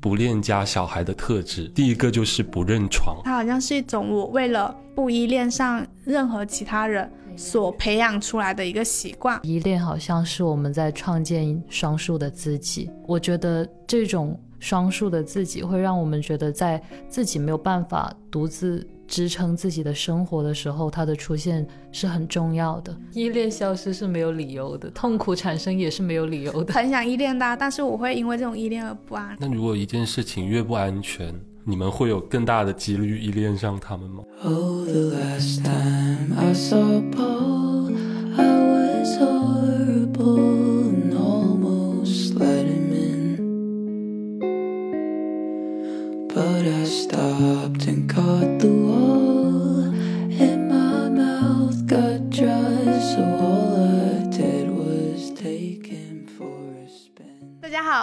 不恋家小孩的特质。第一个就是不认床，它好像是一种我为了不依恋上任何其他人所培养出来的一个习惯。依恋好像是我们在创建双数的自己。我觉得这种双数的自己会让我们觉得，在自己没有办法独自。支撑自己的生活的时候，它的出现是很重要的。依恋消失是没有理由的，痛苦产生也是没有理由的。很想依恋的，但是我会因为这种依恋而不安。那如果一件事情越不安全，你们会有更大的几率依恋上他们吗？But I stopped and caught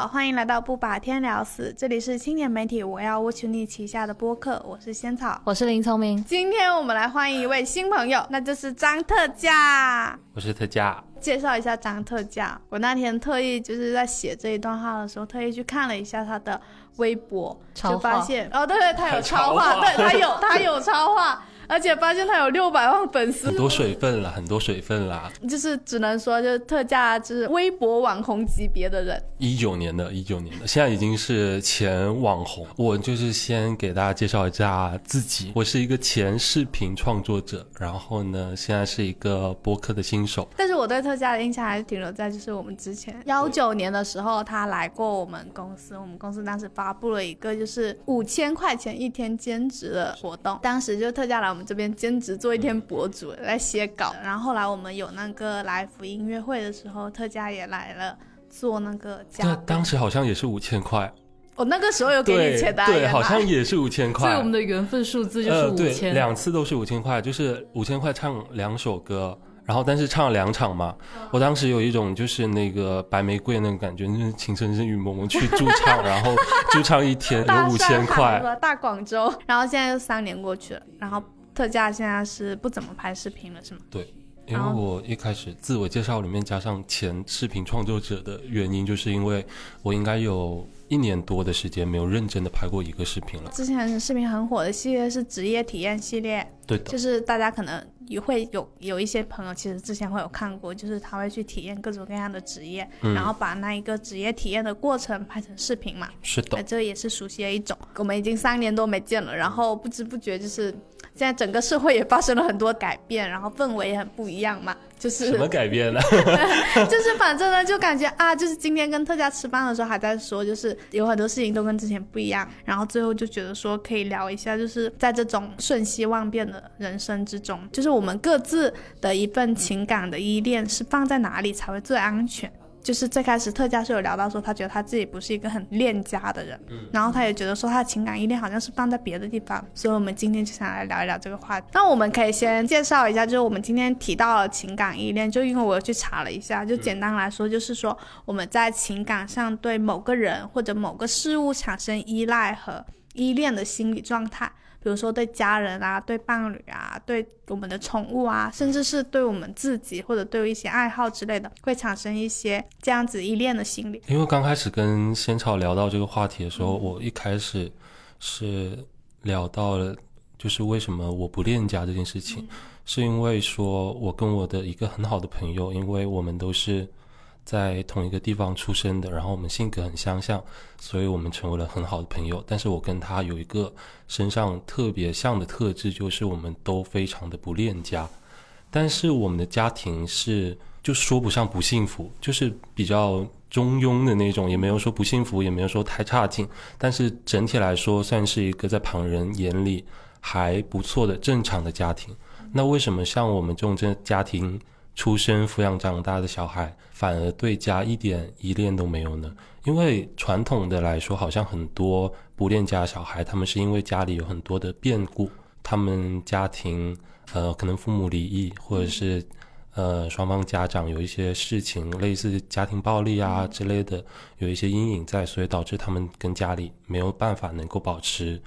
好，欢迎来到不把天聊死，这里是青年媒体我要 Watch You 旗下的播客，我是仙草，我是林聪明。今天我们来欢迎一位新朋友，那就是张特价。我是特价。介绍一下张特价，我那天特意就是在写这一段话的时候，特意去看了一下他的。微博就发现哦，对对，他有超话，对他有他有超话。而且发现他有六百万粉丝，很多水分了，很多水分啦。就是只能说，就是特价，就是微博网红级别的人。一九年的，一九年的，现在已经是前网红。我就是先给大家介绍一下自己，我是一个前视频创作者，然后呢，现在是一个播客的新手。但是我对特价的印象还是停留在，就是我们之前幺九年的时候，他来过我们公司，我们公司当时发布了一个就是五千块钱一天兼职的活动，当时就特价来。我们这边兼职做一天博主来写稿，然后后来我们有那个来福音乐会的时候，特价也来了做那个嘉当时好像也是五千块，我那个时候有给你钱的，对，好像也是五千块。所以我们的缘分数字就是五千，两次都是五千块，就是五千块唱两首歌。然后，但是唱了两场嘛，我当时有一种就是那个白玫瑰那种感觉，就是情深深雨蒙蒙去驻唱，然后驻唱一天有五千块。大广州，然后现在又三年过去了，然后特价现在是不怎么拍视频了，是吗？对，因为我一开始自我介绍里面加上前视频创作者的原因，就是因为我应该有一年多的时间没有认真的拍过一个视频了。之前视频很火的系列是职业体验系列，对的，就是大家可能。也会有有一些朋友，其实之前会有看过，就是他会去体验各种各样的职业，然后把那一个职业体验的过程拍成视频嘛。是的，这也是熟悉的一种。我们已经三年多没见了，然后不知不觉就是现在整个社会也发生了很多改变，然后氛围也很不一样嘛。就是什么改变呢？就是反正呢，就感觉啊，就是今天跟特价吃饭的时候还在说，就是有很多事情都跟之前不一样，然后最后就觉得说可以聊一下，就是在这种瞬息万变的人生之中，就是我们各自的一份情感的依恋是放在哪里才会最安全。就是最开始特价是有聊到说，他觉得他自己不是一个很恋家的人，然后他也觉得说他的情感依恋好像是放在别的地方，所以我们今天就想来聊一聊这个话题。那我们可以先介绍一下，就是我们今天提到了情感依恋，就因为我去查了一下，就简单来说就是说我们在情感上对某个人或者某个事物产生依赖和依恋的心理状态。比如说对家人啊，对伴侣啊，对我们的宠物啊，甚至是对我们自己或者对一些爱好之类的，会产生一些这样子依恋的心理。因为刚开始跟仙草聊到这个话题的时候，我一开始是聊到了，就是为什么我不恋家这件事情，是因为说我跟我的一个很好的朋友，因为我们都是。在同一个地方出生的，然后我们性格很相像，所以我们成为了很好的朋友。但是我跟他有一个身上特别像的特质，就是我们都非常的不恋家。但是我们的家庭是就说不上不幸福，就是比较中庸的那种，也没有说不幸福，也没有说太差劲。但是整体来说，算是一个在旁人眼里还不错的正常的家庭。那为什么像我们这种这家庭？出生、抚养、长大的小孩，反而对家一点依恋都没有呢？因为传统的来说，好像很多不恋家小孩，他们是因为家里有很多的变故，他们家庭呃可能父母离异，或者是呃双方家长有一些事情，类似家庭暴力啊之类的，有一些阴影在，所以导致他们跟家里没有办法能够保持。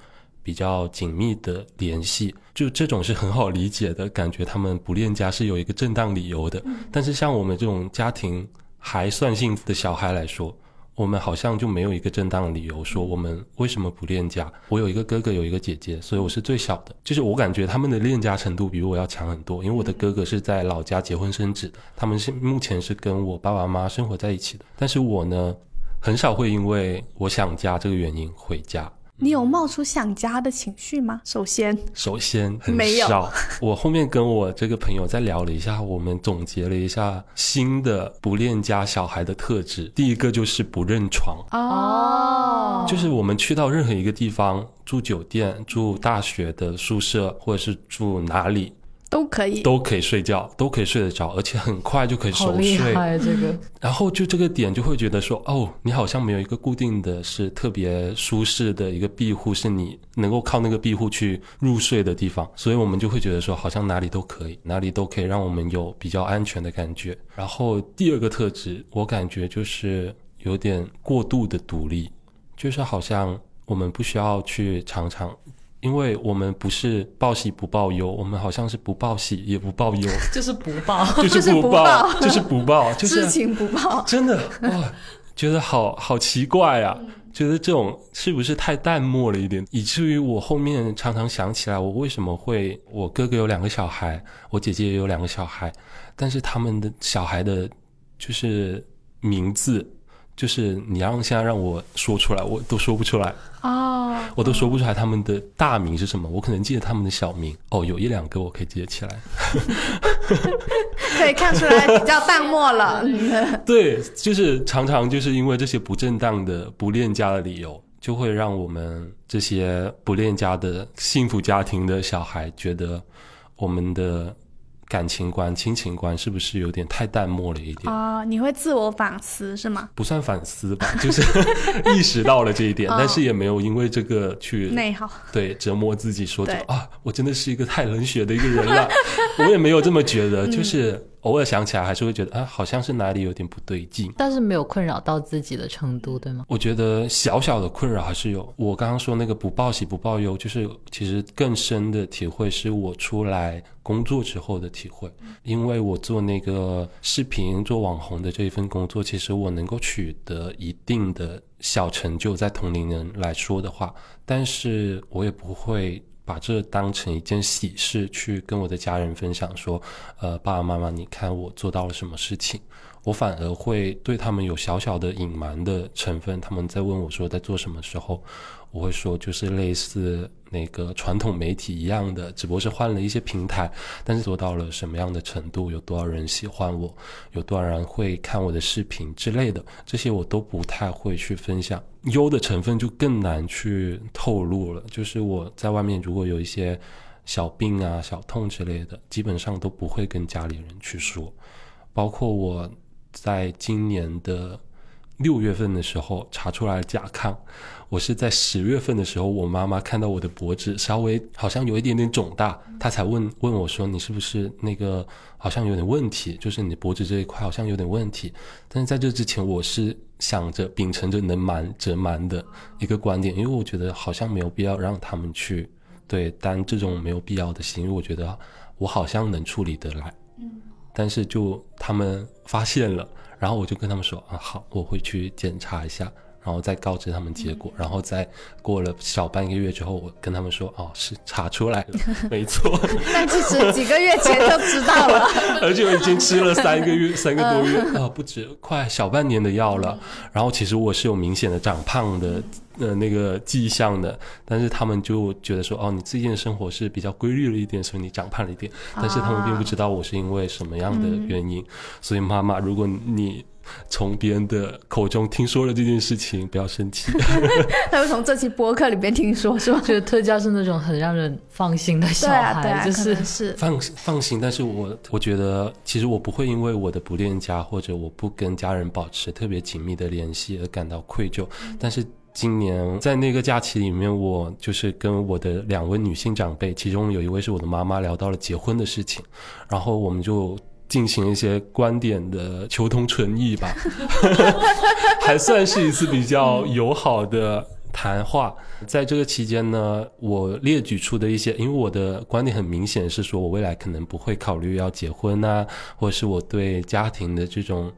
比较紧密的联系，就这种是很好理解的感觉。他们不恋家是有一个正当理由的。但是像我们这种家庭还算幸福的小孩来说，我们好像就没有一个正当理由说我们为什么不恋家。我有一个哥哥，有一个姐姐，所以我是最小的。就是我感觉他们的恋家程度比我要强很多，因为我的哥哥是在老家结婚生子的，他们是目前是跟我爸爸妈妈生活在一起的。但是我呢，很少会因为我想家这个原因回家。你有冒出想家的情绪吗？首先，首先很没有少。我后面跟我这个朋友再聊了一下，我们总结了一下新的不恋家小孩的特质。第一个就是不认床，哦，就是我们去到任何一个地方，住酒店、住大学的宿舍，或者是住哪里，都可以。都可以睡觉，都可以睡得着，而且很快就可以熟睡。这个然后就这个点就会觉得说，哦，你好像没有一个固定的是特别舒适的一个庇护，是你能够靠那个庇护去入睡的地方，所以我们就会觉得说，好像哪里都可以，哪里都可以让我们有比较安全的感觉。然后第二个特质，我感觉就是有点过度的独立，就是好像我们不需要去常常。因为我们不是报喜不报忧，我们好像是不报喜也不报忧，就是不报。就是不不报就是不报，就是知情不报，真的哇，觉得好好奇怪啊！觉得这种是不是太淡漠了一点，以至于我后面常常想起来，我为什么会我哥哥有两个小孩，我姐姐也有两个小孩，但是他们的小孩的，就是名字，就是你让现在让我说出来，我都说不出来，哦，我都说不出来他们的大名是什么，我可能记得他们的小名，哦，有一两个我可以记得起来。可以看出来比较淡漠了。嗯 对，就是常常就是因为这些不正当的不恋家的理由，就会让我们这些不恋家的幸福家庭的小孩觉得我们的感情观、亲情观是不是有点太淡漠了一点？哦，你会自我反思是吗？不算反思吧，就是 意识到了这一点，哦但是也没有因为这个去内耗。对折磨自己说，说啊，我真的是一个太冷血的一个人了。我也没有这么觉得，嗯就是偶尔想起来还是会觉得啊，好像是哪里有点不对劲。但是没有困扰到自己的程度，对吗？我觉得小小的困扰还是有。我刚刚说那个不报喜不报忧，就是其实更深的体会是我出来工作之后的体会。因为我做那个视频做网红的这一份工作，其实我能够取得一定的小成就，在同龄人来说的话，但是我也不会。把这当成一件喜事去跟我的家人分享，说，呃，爸爸妈妈，你看我做到了什么事情。我反而会对他们有小小的隐瞒的成分。他们在问我说在做什么时候，我会说就是类似那个传统媒体一样的，只不过是换了一些平台，但是做到了什么样的程度，有多少人喜欢我，有多少人会看我的视频之类的，这些我都不太会去分享。优的成分就更难去透露了。就是我在外面如果有一些小病啊、小痛之类的，基本上都不会跟家里人去说，包括我。在今年的六月份的时候查出来了甲亢，我是在十月份的时候，我妈妈看到我的脖子稍微好像有一点点肿大，她才问问我说：“你是不是那个好像有点问题？就是你脖子这一块好像有点问题。”但是在这之前，我是想着秉承着能瞒则瞒的一个观点，因为我觉得好像没有必要让他们去对担这种没有必要的心，因为我觉得我好像能处理得来。但是就他们发现了，然后我就跟他们说啊，好，我会去检查一下，然后再告知他们结果，然后再过了小半个月之后，我跟他们说，哦，是查出来了，没错，但其实几个月前就知道了。而且我已经吃了三个月、三个多月啊、不止，快小半年的药了。然后其实我是有明显的长胖的呃那个迹象的，但是他们就觉得说，哦，你最近的生活是比较规律了一点，所以你长胖了一点。但是他们并不知道我是因为什么样的原因。所以妈妈，如果你从别人的口中听说了这件事情，不要生气。他会从这期播客里边听说，是吧？觉得特教是那种很让人放心的小对孩，啊，对啊，就是是放放心，但是我我觉得，其实我不会因为我的不恋家或者我不跟家人保持特别紧密的联系而感到愧疚。但是今年在那个假期里面，我就是跟我的两位女性长辈，其中有一位是我的妈妈，聊到了结婚的事情，然后我们就。进行一些观点的求同存异吧，还算是一次比较友好的谈话。在这个期间呢，我列举出的一些，因为我的观点很明显是说，我未来可能不会考虑要结婚呐，或者是我对家庭的这种，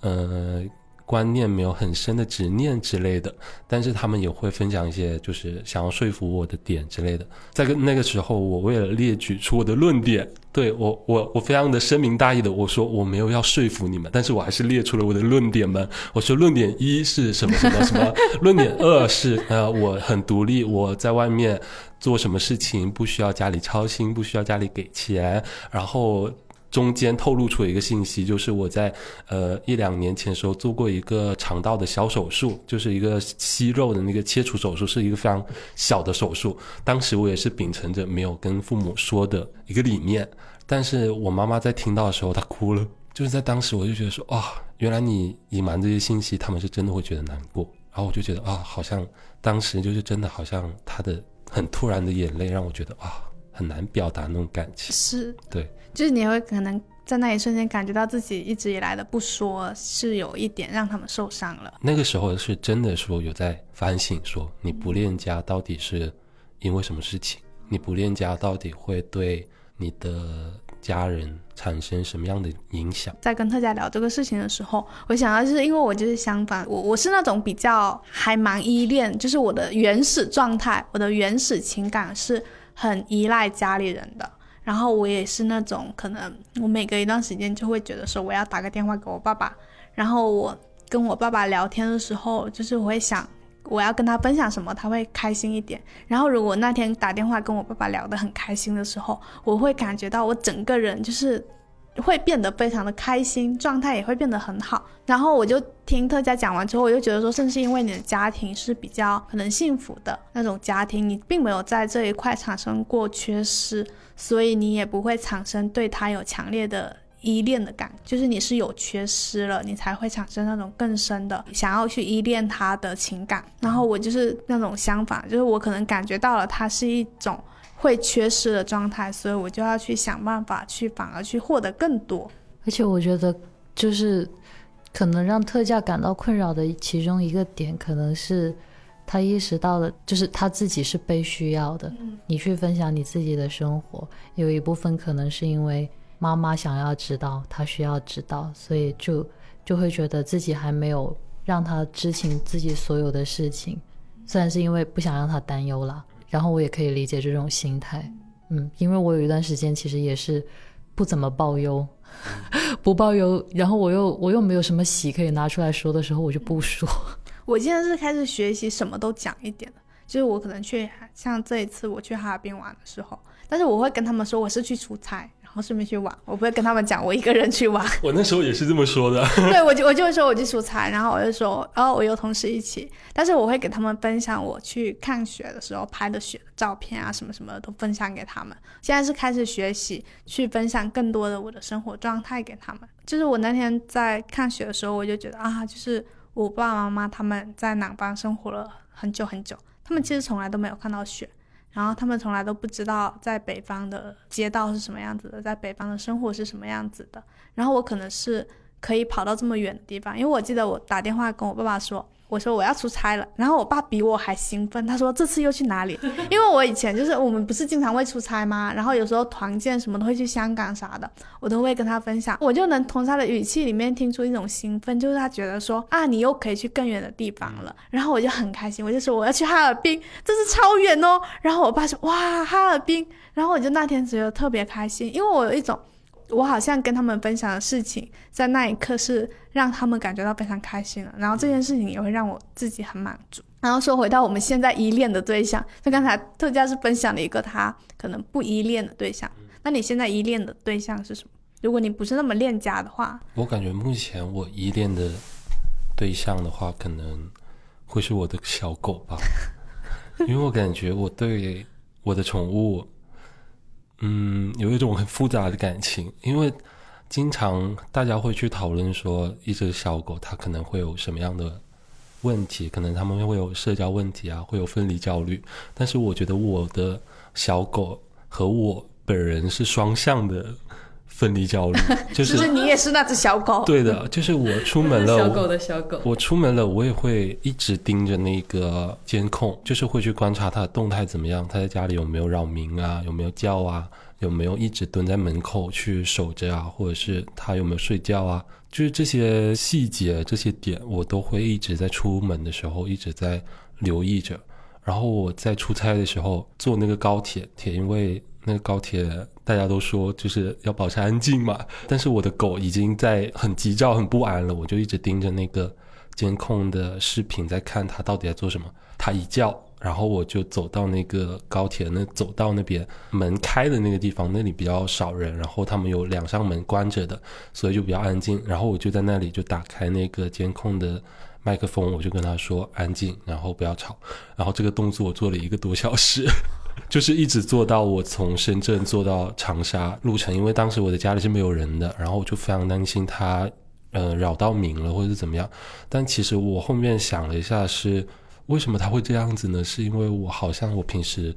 呃。观念，没有很深的执念之类的，但是他们也会分享一些就是想要说服我的点之类的。在跟那个时候，我为了列举出我的论点，对我我我非常的深明大义的我说我没有要说服你们，但是我还是列出了我的论点们。我说论点一是什么什么什么，论点二是呃我很独立，我在外面做什么事情不需要家里操心，不需要家里给钱，然后。中间透露出一个信息，就是我在呃一两年前时候做过一个肠道的小手术，就是一个息肉的那个切除手术，是一个非常小的手术。当时我也是秉承着没有跟父母说的一个理念，但是我妈妈在听到的时候，她哭了。就是在当时，我就觉得说啊，原来你隐瞒这些信息，他们是真的会觉得难过。然后我就觉得啊，好像当时就是真的，好像她的很突然的眼泪，让我觉得啊，很难表达那种感情。是对。就是你会可能在那一瞬间感觉到自己一直以来的不说是有一点让他们受伤了。那个时候是真的说有在反省，说你不恋家到底是因为什么事情？你不恋家到底会对你的家人产生什么样的影响？在跟特家聊这个事情的时候，我想到就是因为我就是相反，我我是那种比较还蛮依恋，就是我的原始状态，我的原始情感是很依赖家里人的。然后我也是那种，可能我每隔一段时间就会觉得说我要打个电话给我爸爸，然后我跟我爸爸聊天的时候，就是我会想我要跟他分享什么，他会开心一点。然后如果那天打电话跟我爸爸聊得很开心的时候，我会感觉到我整个人就是。会变得非常的开心，状态也会变得很好。然后我就听特佳讲完之后，我就觉得说，正是因为你的家庭是比较可能幸福的那种家庭，你并没有在这一块产生过缺失，所以你也不会产生对他有强烈的依恋的感，就是你是有缺失了，你才会产生那种更深的想要去依恋他的情感。然后我就是那种相反，就是我可能感觉到了他是一种。会缺失的状态，所以我就要去想办法去，反而去获得更多。而且我觉得，就是可能让特价感到困扰的其中一个点，可能是他意识到了，就是他自己是被需要的。你去分享你自己的生活，有一部分可能是因为妈妈想要知道，他需要知道，所以就就会觉得自己还没有让他知情自己所有的事情，虽然是因为不想让他担忧了。然后我也可以理解这种心态，嗯，因为我有一段时间其实也是不怎么报忧，不报忧，然后我又我又没有什么喜可以拿出来说的时候，我就不说。我现在是开始学习什么都讲一点的，就是我可能去像这一次我去哈尔滨玩的时候，但是我会跟他们说我是去出差。然后顺便去玩，我不会跟他们讲我一个人去玩。我那时候也是这么说的。对，我就我就会说我去出差，然后我就说，哦，我有同事一起，但是我会给他们分享我去看雪的时候拍的雪的照片啊，什么什么的都分享给他们。现在是开始学习去分享更多的我的生活状态给他们。就是我那天在看雪的时候，我就觉得啊，就是我爸爸妈妈他们在南方生活了很久很久，他们其实从来都没有看到雪。然后他们从来都不知道在北方的街道是什么样子的，在北方的生活是什么样子的。然后我可能是可以跑到这么远的地方，因为我记得我打电话跟我爸爸说。我说我要出差了，然后我爸比我还兴奋，他说这次又去哪里？因为我以前就是我们不是经常会出差吗？然后有时候团建什么都会去香港啥的，我都会跟他分享，我就能从他的语气里面听出一种兴奋，就是他觉得说啊，你又可以去更远的地方了，然后我就很开心，我就说我要去哈尔滨，这是超远哦。然后我爸说哇哈尔滨，然后我就那天觉得特别开心，因为我有一种。我好像跟他们分享的事情，在那一刻是让他们感觉到非常开心了，然后这件事情也会让我自己很满足。然后说回到我们现在依恋的对象，就刚才特价是分享了一个他可能不依恋的对象，那你现在依恋的对象是什么？如果你不是那么恋家的话，我感觉目前我依恋的对象的话，可能会是我的小狗吧，因为我感觉我对我的宠物。嗯，有一种很复杂的感情，因为经常大家会去讨论说，一只小狗它可能会有什么样的问题，可能他们会有社交问题啊，会有分离焦虑。但是我觉得我的小狗和我本人是双向的。分离焦虑，就是你也是那只小狗。对的，就是我出门了，小狗的小狗。我出门了，我也会一直盯着那个监控，就是会去观察它的动态怎么样，它在家里有没有扰民啊，有没有叫啊，有没有一直蹲在门口去守着啊，或者是它有没有睡觉啊，就是这些细节、这些点，我都会一直在出门的时候一直在留意着。然后我在出差的时候坐那个高铁，铁因为那个高铁大家都说就是要保持安静嘛，但是我的狗已经在很急躁、很不安了，我就一直盯着那个监控的视频在看它到底在做什么。它一叫，然后我就走到那个高铁那走到那边门开的那个地方，那里比较少人，然后他们有两扇门关着的，所以就比较安静。然后我就在那里就打开那个监控的。麦克风，我就跟他说安静，然后不要吵。然后这个动作我做了一个多小时，就是一直做到我从深圳坐到长沙路程。因为当时我的家里是没有人的，然后我就非常担心他，呃，扰到民了或者是怎么样。但其实我后面想了一下，是为什么他会这样子呢？是因为我好像我平时。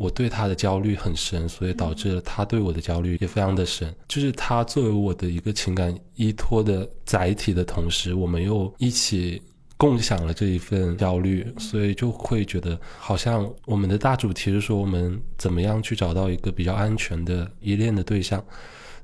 我对他的焦虑很深，所以导致了他对我的焦虑也非常的深。就是他作为我的一个情感依托的载体的同时，我们又一起共享了这一份焦虑，所以就会觉得好像我们的大主题是说我们怎么样去找到一个比较安全的依恋的对象。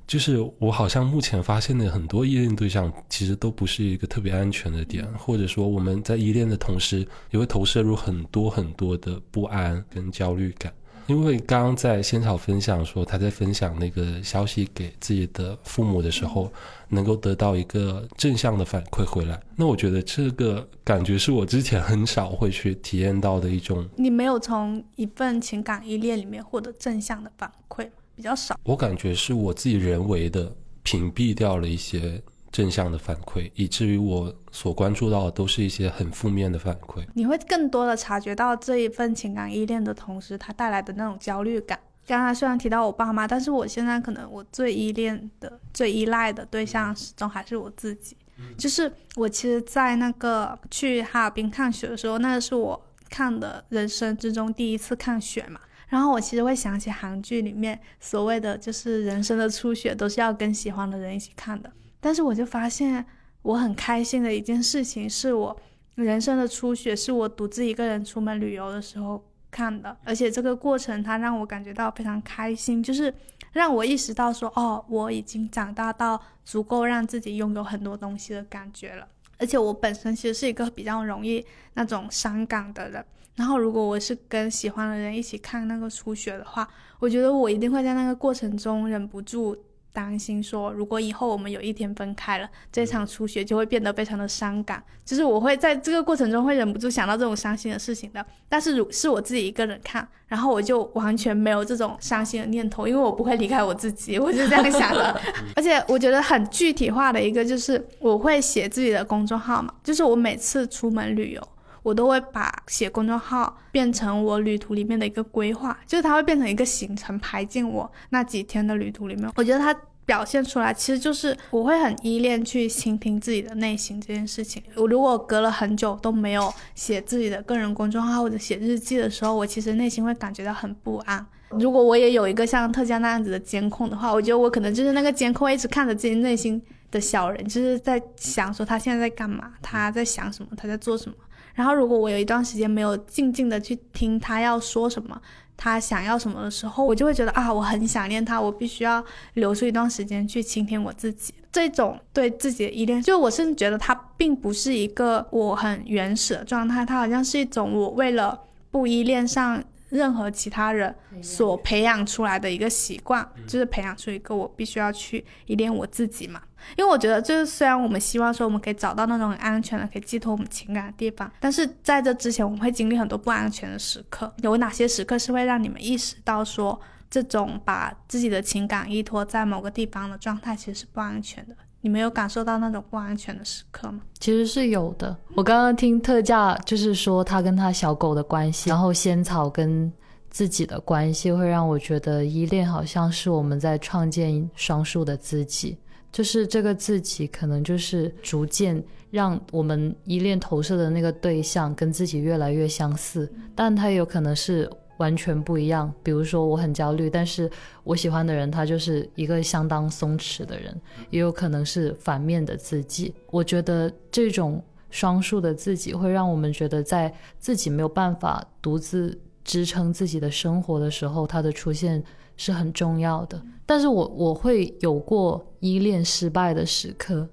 就是我好像目前发现的很多依恋对象，其实都不是一个特别安全的点，或者说我们在依恋的同时，也会投射入很多很多的不安跟焦虑感。因为刚刚在仙草分享说他在分享那个消息给自己的父母的时候，能够得到一个正向的反馈回来，那我觉得这个感觉是我之前很少会去体验到的一种。你没有从一份情感依恋里面获得正向的反馈，比较少。我感觉是我自己人为的屏蔽掉了一些。正向的反馈，以至于我所关注到的都是一些很负面的反馈。你会更多的察觉到这一份情感依恋的同时，它带来的那种焦虑感。刚才虽然提到我爸妈，但是我现在可能我最依恋的、最依赖的对象始终还是我自己。就是我其实，在那个去哈尔滨看雪的时候，那是我看的人生之中第一次看雪嘛。然后我其实会想起韩剧里面所谓的，就是人生的初雪都是要跟喜欢的人一起看的。但是我就发现，我很开心的一件事情是我人生的初雪，是我独自一个人出门旅游的时候看的，而且这个过程它让我感觉到非常开心，就是让我意识到说，哦，我已经长大到足够让自己拥有很多东西的感觉了。而且我本身其实是一个比较容易那种伤感的人，然后如果我是跟喜欢的人一起看那个初雪的话，我觉得我一定会在那个过程中忍不住。担心说，如果以后我们有一天分开了，这场初雪就会变得非常的伤感。就是我会在这个过程中会忍不住想到这种伤心的事情的。但是如是我自己一个人看，然后我就完全没有这种伤心的念头，因为我不会离开我自己，我就这样想的。而且我觉得很具体化的一个就是我会写自己的公众号嘛，就是我每次出门旅游，我都会把写公众号变成我旅途里面的一个规划，就是它会变成一个行程排进我那几天的旅途里面。我觉得它。表现出来，其实就是我会很依恋去倾听自己的内心这件事情。我如果隔了很久都没有写自己的个人公众号或者写日记的时候，我其实内心会感觉到很不安。如果我也有一个像特佳那样子的监控的话，我觉得我可能就是那个监控一直看着自己内心的小人，就是在想说他现在在干嘛，他在想什么，他在做什么。然后如果我有一段时间没有静静的去听他要说什么。他想要什么的时候，我就会觉得啊，我很想念他，我必须要留出一段时间去倾听我自己。这种对自己的依恋，就我甚至觉得它并不是一个我很原始的状态，它好像是一种我为了不依恋上。任何其他人所培养出来的一个习惯，就是培养出一个我必须要去依恋我自己嘛。因为我觉得，就是虽然我们希望说我们可以找到那种很安全的、可以寄托我们情感的地方，但是在这之前，我们会经历很多不安全的时刻。有哪些时刻是会让你们意识到说，这种把自己的情感依托在某个地方的状态其实是不安全的？你没有感受到那种不安全的时刻吗？其实是有的。我刚刚听特价就是说他跟他小狗的关系，然后仙草跟自己的关系，会让我觉得依恋好像是我们在创建双数的自己，就是这个自己可能就是逐渐让我们依恋投射的那个对象跟自己越来越相似，但它有可能是。完全不一样。比如说，我很焦虑，但是我喜欢的人他就是一个相当松弛的人，也有可能是反面的自己。我觉得这种双数的自己会让我们觉得，在自己没有办法独自支撑自己的生活的时候，他的出现是很重要的。但是我我会有过依恋失败的时刻，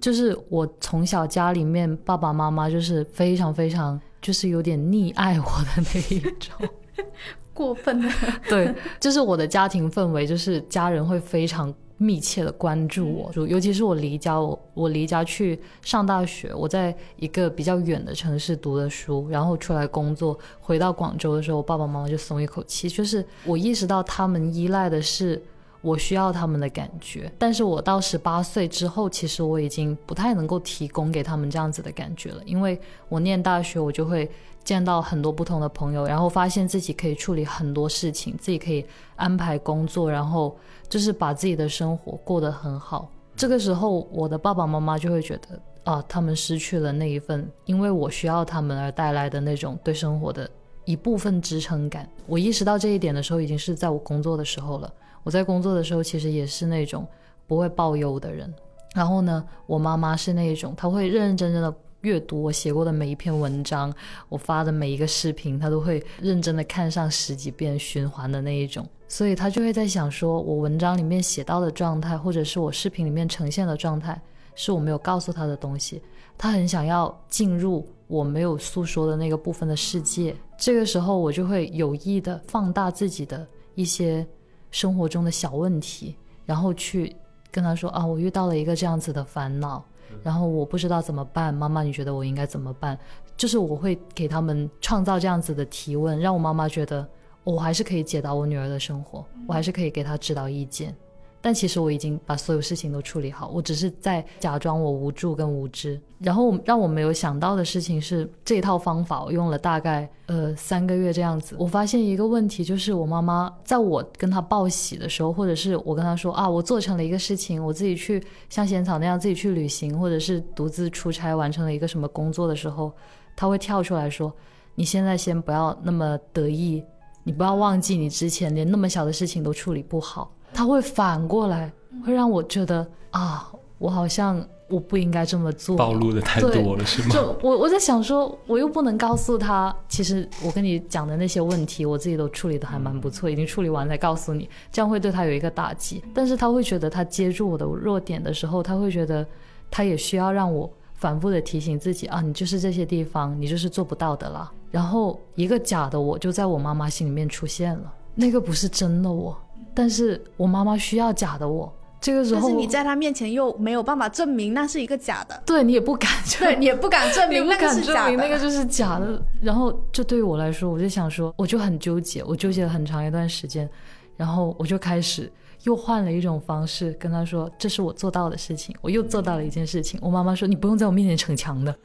就是我从小家里面爸爸妈妈就是非常非常就是有点溺爱我的那一种。过分的，对，就是我的家庭氛围，就是家人会非常密切的关注我，就尤其是我离家，我我离家去上大学，我在一个比较远的城市读的书，然后出来工作，回到广州的时候，我爸爸妈妈就松一口气，就是我意识到他们依赖的是我需要他们的感觉，但是我到十八岁之后，其实我已经不太能够提供给他们这样子的感觉了，因为我念大学，我就会。见到很多不同的朋友，然后发现自己可以处理很多事情，自己可以安排工作，然后就是把自己的生活过得很好。这个时候，我的爸爸妈妈就会觉得啊，他们失去了那一份因为我需要他们而带来的那种对生活的一部分支撑感。我意识到这一点的时候，已经是在我工作的时候了。我在工作的时候，其实也是那种不会抱忧的人。然后呢，我妈妈是那一种，她会认认真真的。阅读我写过的每一篇文章，我发的每一个视频，他都会认真的看上十几遍循环的那一种，所以他就会在想，说我文章里面写到的状态，或者是我视频里面呈现的状态，是我没有告诉他的东西，他很想要进入我没有诉说的那个部分的世界。这个时候，我就会有意的放大自己的一些生活中的小问题，然后去跟他说啊，我遇到了一个这样子的烦恼。然后我不知道怎么办，妈妈，你觉得我应该怎么办？就是我会给他们创造这样子的提问，让我妈妈觉得我还是可以解答我女儿的生活，我还是可以给她指导意见。但其实我已经把所有事情都处理好，我只是在假装我无助跟无知。然后让我没有想到的事情是，这套方法我用了大概呃三个月这样子，我发现一个问题，就是我妈妈在我跟她报喜的时候，或者是我跟她说啊，我做成了一个事情，我自己去像仙草那样自己去旅行，或者是独自出差完成了一个什么工作的时候，她会跳出来说，你现在先不要那么得意，你不要忘记你之前连那么小的事情都处理不好。他会反过来，会让我觉得啊，我好像我不应该这么做，暴露的太多了，是吗？就我我在想说，我又不能告诉他，其实我跟你讲的那些问题，我自己都处理的还蛮不错，已经处理完再告诉你，这样会对他有一个打击。但是他会觉得，他接住我的弱点的时候，他会觉得，他也需要让我反复的提醒自己啊，你就是这些地方，你就是做不到的啦。然后一个假的我就在我妈妈心里面出现了，那个不是真的我。但是我妈妈需要假的我，这个时候，但是你在他面前又没有办法证明那是一个假的，对你也不敢，对你也不敢证明那个是假的，那个就是假的。然后这对于我来说，我就想说，我就很纠结，我纠结了很长一段时间，然后我就开始又换了一种方式跟他说，这是我做到的事情，我又做到了一件事情。我妈妈说，你不用在我面前逞强的。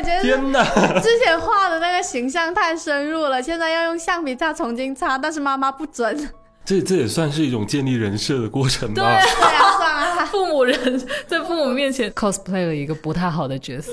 感觉天哪！之前画的那个形象太深入了，现在要用橡皮擦重新擦，但是妈妈不准。这这也算是一种建立人设的过程吧？对啊。父母人在父母面前 cosplay 了一个不太好的角色，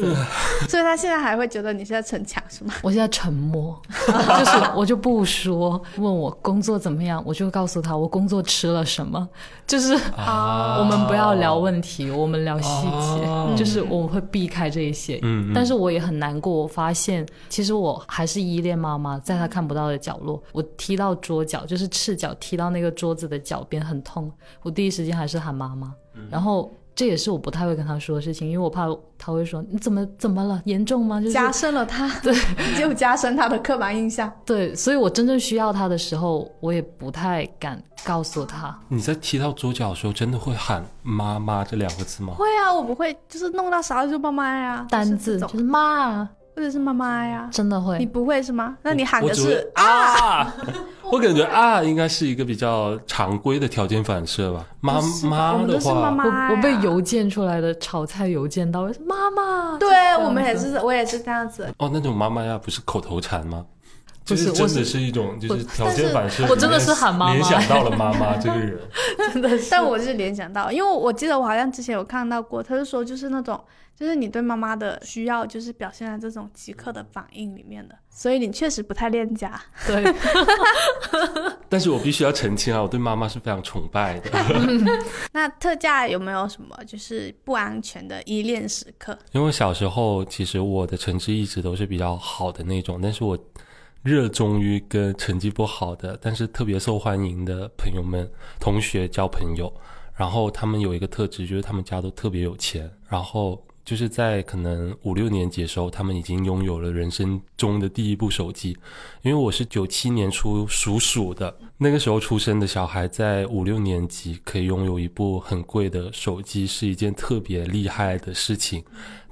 所以他现在还会觉得你是在逞强，是吗？我现在沉默，就是我就不说。问我工作怎么样，我就告诉他我工作吃了什么。就是我们不要聊问题，我们聊细节。就是我会避开这一些。嗯。但是我也很难过，我发现其实我还是依恋妈妈，在她看不到的角落，我踢到桌角，就是赤脚踢到。那个桌子的脚边很痛，我第一时间还是喊妈妈。然后这也是我不太会跟他说的事情，因为我怕他会说你怎么怎么了，严重吗？就加深了他 对，就加深他的刻板印象。对，所以我真正需要他的时候，我也不太敢告诉他。你在踢到桌角的时候，真的会喊妈妈这两个字吗？会啊，我不会，就是弄到啥就妈妈呀，单字就是妈。或者是妈妈呀，真的会？你不会是吗？那你喊的是啊？我感觉啊，应该是一个比较常规的条件反射吧。妈妈的话，我我被邮件出来的炒菜邮件到是妈妈。对我们也是，我也是这样子。哦，那种妈妈呀，不是口头禅吗？就是真的是一种，就是条件反射。我真的是喊妈妈，联想到了妈妈 这个人。真的是，但我是联想到，因为我记得我好像之前有看到过，他是说就是那种。就是你对妈妈的需要，就是表现在这种即刻的反应里面的，所以你确实不太恋家。对，但是我必须要澄清啊，我对妈妈是非常崇拜的。那特价有没有什么就是不安全的依恋时刻？因为小时候其实我的成绩一直都是比较好的那种，但是我热衷于跟成绩不好的，但是特别受欢迎的朋友们、同学交朋友。然后他们有一个特质，就是他们家都特别有钱。然后就是在可能五六年级的时候，他们已经拥有了人生中的第一部手机。因为我是九七年出属鼠的，那个时候出生的小孩在五六年级可以拥有一部很贵的手机，是一件特别厉害的事情。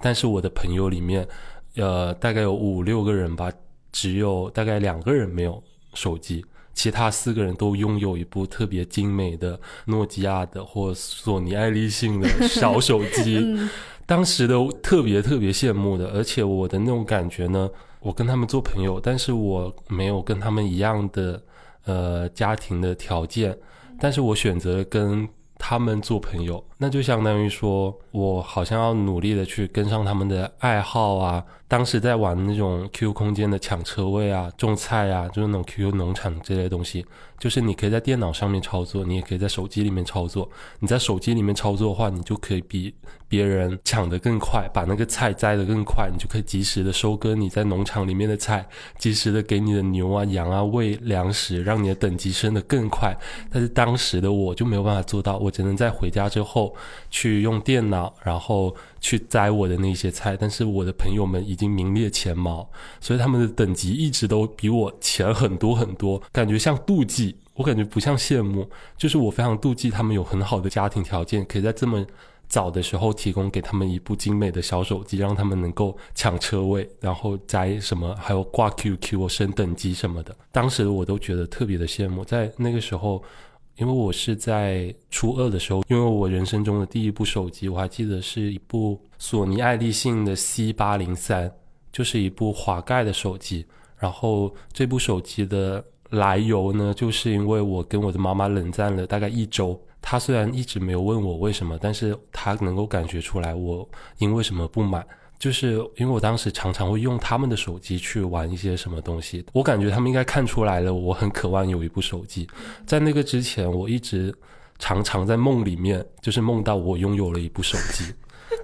但是我的朋友里面，呃，大概有五六个人吧。只有大概两个人没有手机，其他四个人都拥有一部特别精美的诺基亚的或索尼爱立信的小手机。当时的特别特别羡慕的，而且我的那种感觉呢，我跟他们做朋友，但是我没有跟他们一样的呃家庭的条件，但是我选择跟他们做朋友，那就相当于说我好像要努力的去跟上他们的爱好啊。当时在玩那种 QQ 空间的抢车位啊、种菜啊，就是那种 QQ 农场这类东西。就是你可以在电脑上面操作，你也可以在手机里面操作。你在手机里面操作的话，你就可以比别人抢得更快，把那个菜摘得更快，你就可以及时的收割你在农场里面的菜，及时的给你的牛啊、羊啊喂粮食，让你的等级升得更快。但是当时的我就没有办法做到，我只能在回家之后去用电脑，然后。去摘我的那些菜，但是我的朋友们已经名列前茅，所以他们的等级一直都比我前很多很多，感觉像妒忌，我感觉不像羡慕，就是我非常妒忌他们有很好的家庭条件，可以在这么早的时候提供给他们一部精美的小手机，让他们能够抢车位，然后摘什么，还有挂 QQ 升等级什么的，当时我都觉得特别的羡慕，在那个时候。因为我是在初二的时候，因为我人生中的第一部手机，我还记得是一部索尼爱立信的 C 八零三，就是一部滑盖的手机。然后这部手机的来由呢，就是因为我跟我的妈妈冷战了大概一周，她虽然一直没有问我为什么，但是她能够感觉出来我因为什么不满。就是因为我当时常常会用他们的手机去玩一些什么东西，我感觉他们应该看出来了，我很渴望有一部手机。在那个之前，我一直常常在梦里面，就是梦到我拥有了一部手机，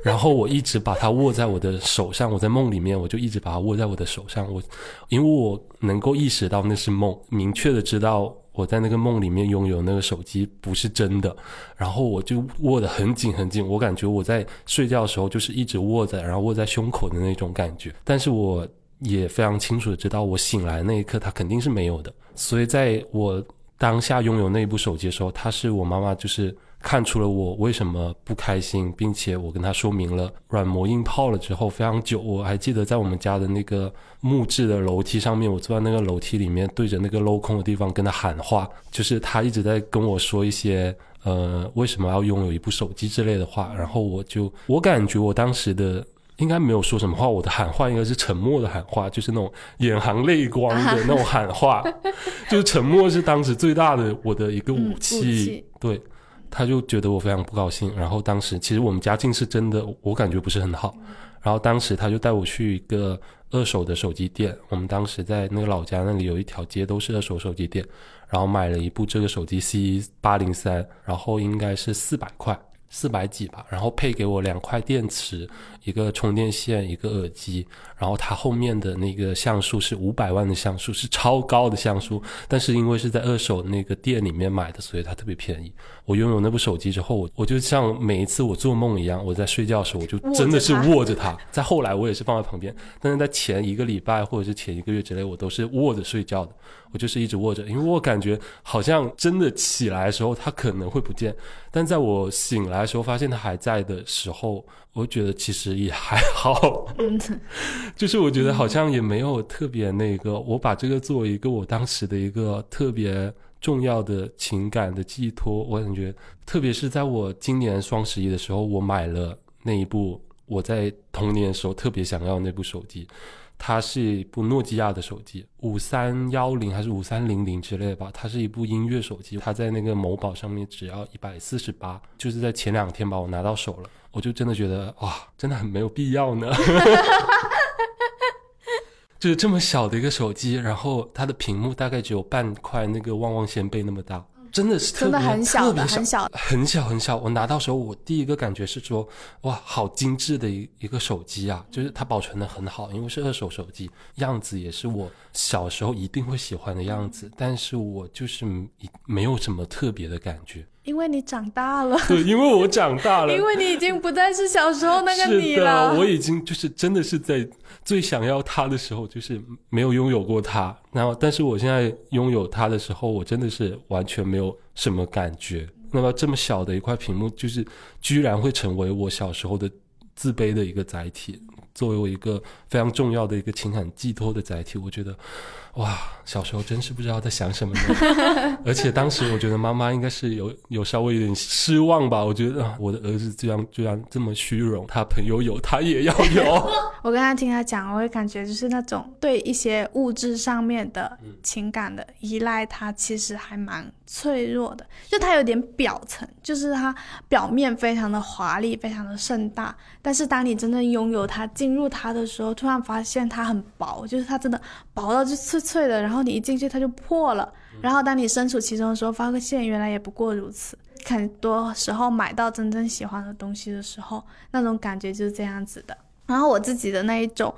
然后我一直把它握在我的手上。我在梦里面，我就一直把它握在我的手上。我因为我能够意识到那是梦，明确的知道。我在那个梦里面拥有那个手机不是真的，然后我就握得很紧很紧，我感觉我在睡觉的时候就是一直握在，然后握在胸口的那种感觉。但是我也非常清楚的知道，我醒来那一刻它肯定是没有的。所以在我当下拥有那部手机的时候，它是我妈妈就是。看出了我为什么不开心，并且我跟他说明了软磨硬泡了之后非常久。我还记得在我们家的那个木质的楼梯上面，我坐在那个楼梯里面，对着那个镂空的地方跟他喊话，就是他一直在跟我说一些呃为什么要拥有一部手机之类的话。然后我就我感觉我当时的应该没有说什么话，我的喊话应该是沉默的喊话，就是那种眼含泪光的那种喊话，就是沉默是当时最大的我的一个武器，对。他就觉得我非常不高兴，然后当时其实我们家境是真的，我感觉不是很好。然后当时他就带我去一个二手的手机店，我们当时在那个老家那里有一条街都是二手手机店，然后买了一部这个手机 C 八零三，然后应该是四百块。四百几吧，然后配给我两块电池，一个充电线，一个耳机，然后它后面的那个像素是五百万的像素，是超高的像素，但是因为是在二手那个店里面买的，所以它特别便宜。我拥有那部手机之后，我我就像每一次我做梦一样，我在睡觉的时候，我就真的是握着它。在后来我也是放在旁边，但是在前一个礼拜或者是前一个月之内，我都是握着睡觉的。我就是一直握着，因为我感觉好像真的起来的时候它可能会不见，但在我醒来的时候发现它还在的时候，我觉得其实也还好，就是我觉得好像也没有特别那个，我把这个作为一个我当时的一个特别重要的情感的寄托，我感觉特别是在我今年双十一的时候，我买了那一部我在童年时候特别想要那部手机。它是一部诺基亚的手机，五三幺零还是五三零零之类的吧。它是一部音乐手机，它在那个某宝上面只要一百四十八，就是在前两天把，我拿到手了，我就真的觉得哇，真的很没有必要呢。就是这么小的一个手机，然后它的屏幕大概只有半块那个旺旺仙贝那么大。真的是特别真的很小特别小很小很小。我拿到时候，我第一个感觉是说，哇，好精致的一一个手机啊，就是它保存的很好，因为是二手手机，样子也是我小时候一定会喜欢的样子，但是我就是没没有什么特别的感觉。因为你长大了，对，因为我长大了，因为你已经不再是小时候那个你是了。的，我已经就是真的是在最想要它的时候，就是没有拥有过它。然后，但是我现在拥有它的时候，我真的是完全没有什么感觉。那么这么小的一块屏幕，就是居然会成为我小时候的自卑的一个载体，作为我一个非常重要的一个情感寄托的载体。我觉得，哇，小时候真是不知道在想什么呢。而且当时我觉得妈妈应该是有有稍微有点失望吧。我觉得、啊、我的儿子居然居然这么虚荣，他朋友有，他也要有。我刚才听他讲，我会感觉就是那种对一些物质上面的情感的依赖，他其实还蛮脆弱的。就它有点表层，就是它表面非常的华丽，非常的盛大，但是当你真正拥有它、进入它的时候，突然发现它很薄，就是它真的薄到就脆脆的，然后你一进去它就破了。然后当你身处其中的时候，发现原来也不过如此。很多时候买到真正喜欢的东西的时候，那种感觉就是这样子的。然后我自己的那一种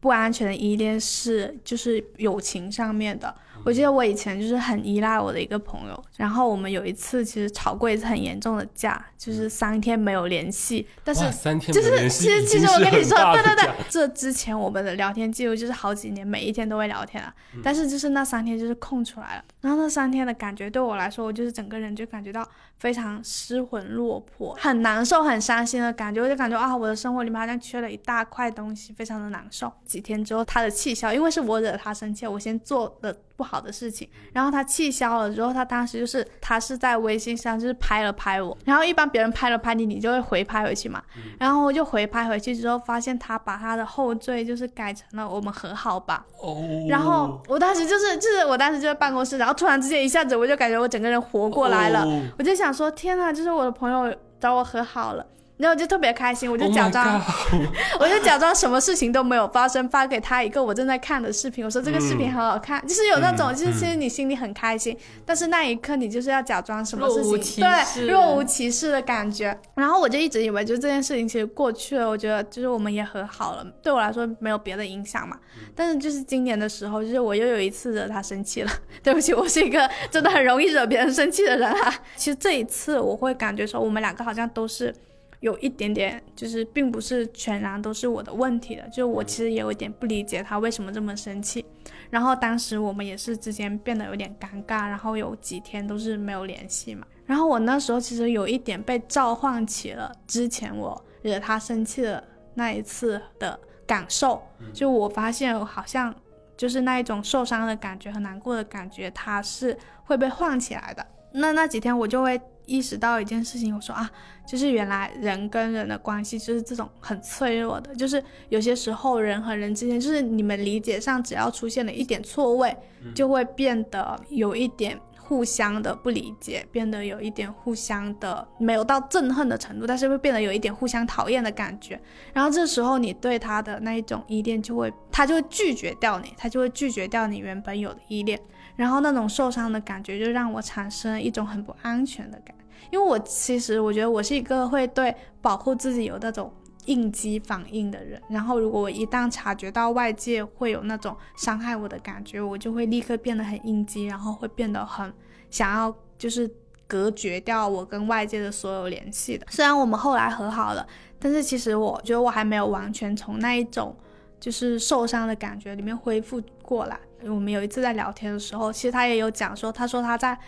不安全的依恋是，就是友情上面的。我记得我以前就是很依赖我的一个朋友，然后我们有一次其实吵过一次很严重的架，就是三天没有联系。但是哇三天就是没联系其实其实我跟你说，对对对，这之前我们的聊天记录就是好几年，每一天都会聊天啊。嗯但是就是那三天就是空出来了，然后那三天的感觉对我来说，我就是整个人就感觉到非常失魂落魄，很难受、很伤心的感觉。我就感觉啊，我的生活里面好像缺了一大块东西，非常的难受。几天之后，他的气消，因为是我惹他生气，我先做的不好的事情，然后他气消了之后，他当时就是他是在微信上就是拍了拍我，然后一般别人拍了拍你，你就会回拍回去嘛，然后我就回拍回去之后，发现他把他的后缀就是改成了我们和好吧，哦，然后我当时就是就是我当时就在办公室，然后突然之间一下子我就感觉我整个人活过来了，哦。我就想说天呐，就是我的朋友找我和好了。然后我就特别开心，我就 Oh 假装 我就假装什么事情都没有发生，发给他一个我正在看的视频。我说这个视频很好看，就是有那种，嗯就是其实你心里很开心，但是那一刻你就是要假装什么事情，对，若无其事的感觉。然后我就一直以为，就这件事情其实过去了，我觉得就是我们也和好了，对我来说没有别的影响嘛。但是就是今年的时候，就是我又有一次惹他生气了，对不起，我是一个真的很容易惹别人生气的人啊。其实这一次我会感觉说，我们两个好像都是。有一点点，就是并不是全然都是我的问题的，就我其实也有一点不理解他为什么这么生气。然后当时我们也是之间变得有点尴尬，然后有几天都是没有联系嘛。然后我那时候其实有一点被召唤起了之前我惹他生气的那一次的感受，就我发现我好像就是那一种受伤的感觉和难过的感觉，它是会被唤起来的。那那几天我就会意识到一件事情，我说啊，就是原来人跟人的关系就是这种很脆弱的，就是有些时候人和人之间，就是你们理解上只要出现了一点错位，就会变得有一点互相的不理解，变得有一点互相的没有到憎恨的程度，但是会变得有一点互相讨厌的感觉。然后这时候你对他的那一种依恋就会，他就会拒绝掉你，他就会拒绝掉你原本有的依恋。然后那种受伤的感觉就让我产生了一种很不安全的感觉，因为我其实我觉得我是一个会对保护自己有那种应激反应的人，然后如果我一旦察觉到外界会有那种伤害我的感觉，我就会立刻变得很应激，然后会变得很想要就是隔绝掉我跟外界的所有联系的。虽然我们后来和好了，但是其实我觉得我还没有完全从那一种就是受伤的感觉里面恢复过来。我们有一次在聊天的时候，其实他也有讲说，他说他在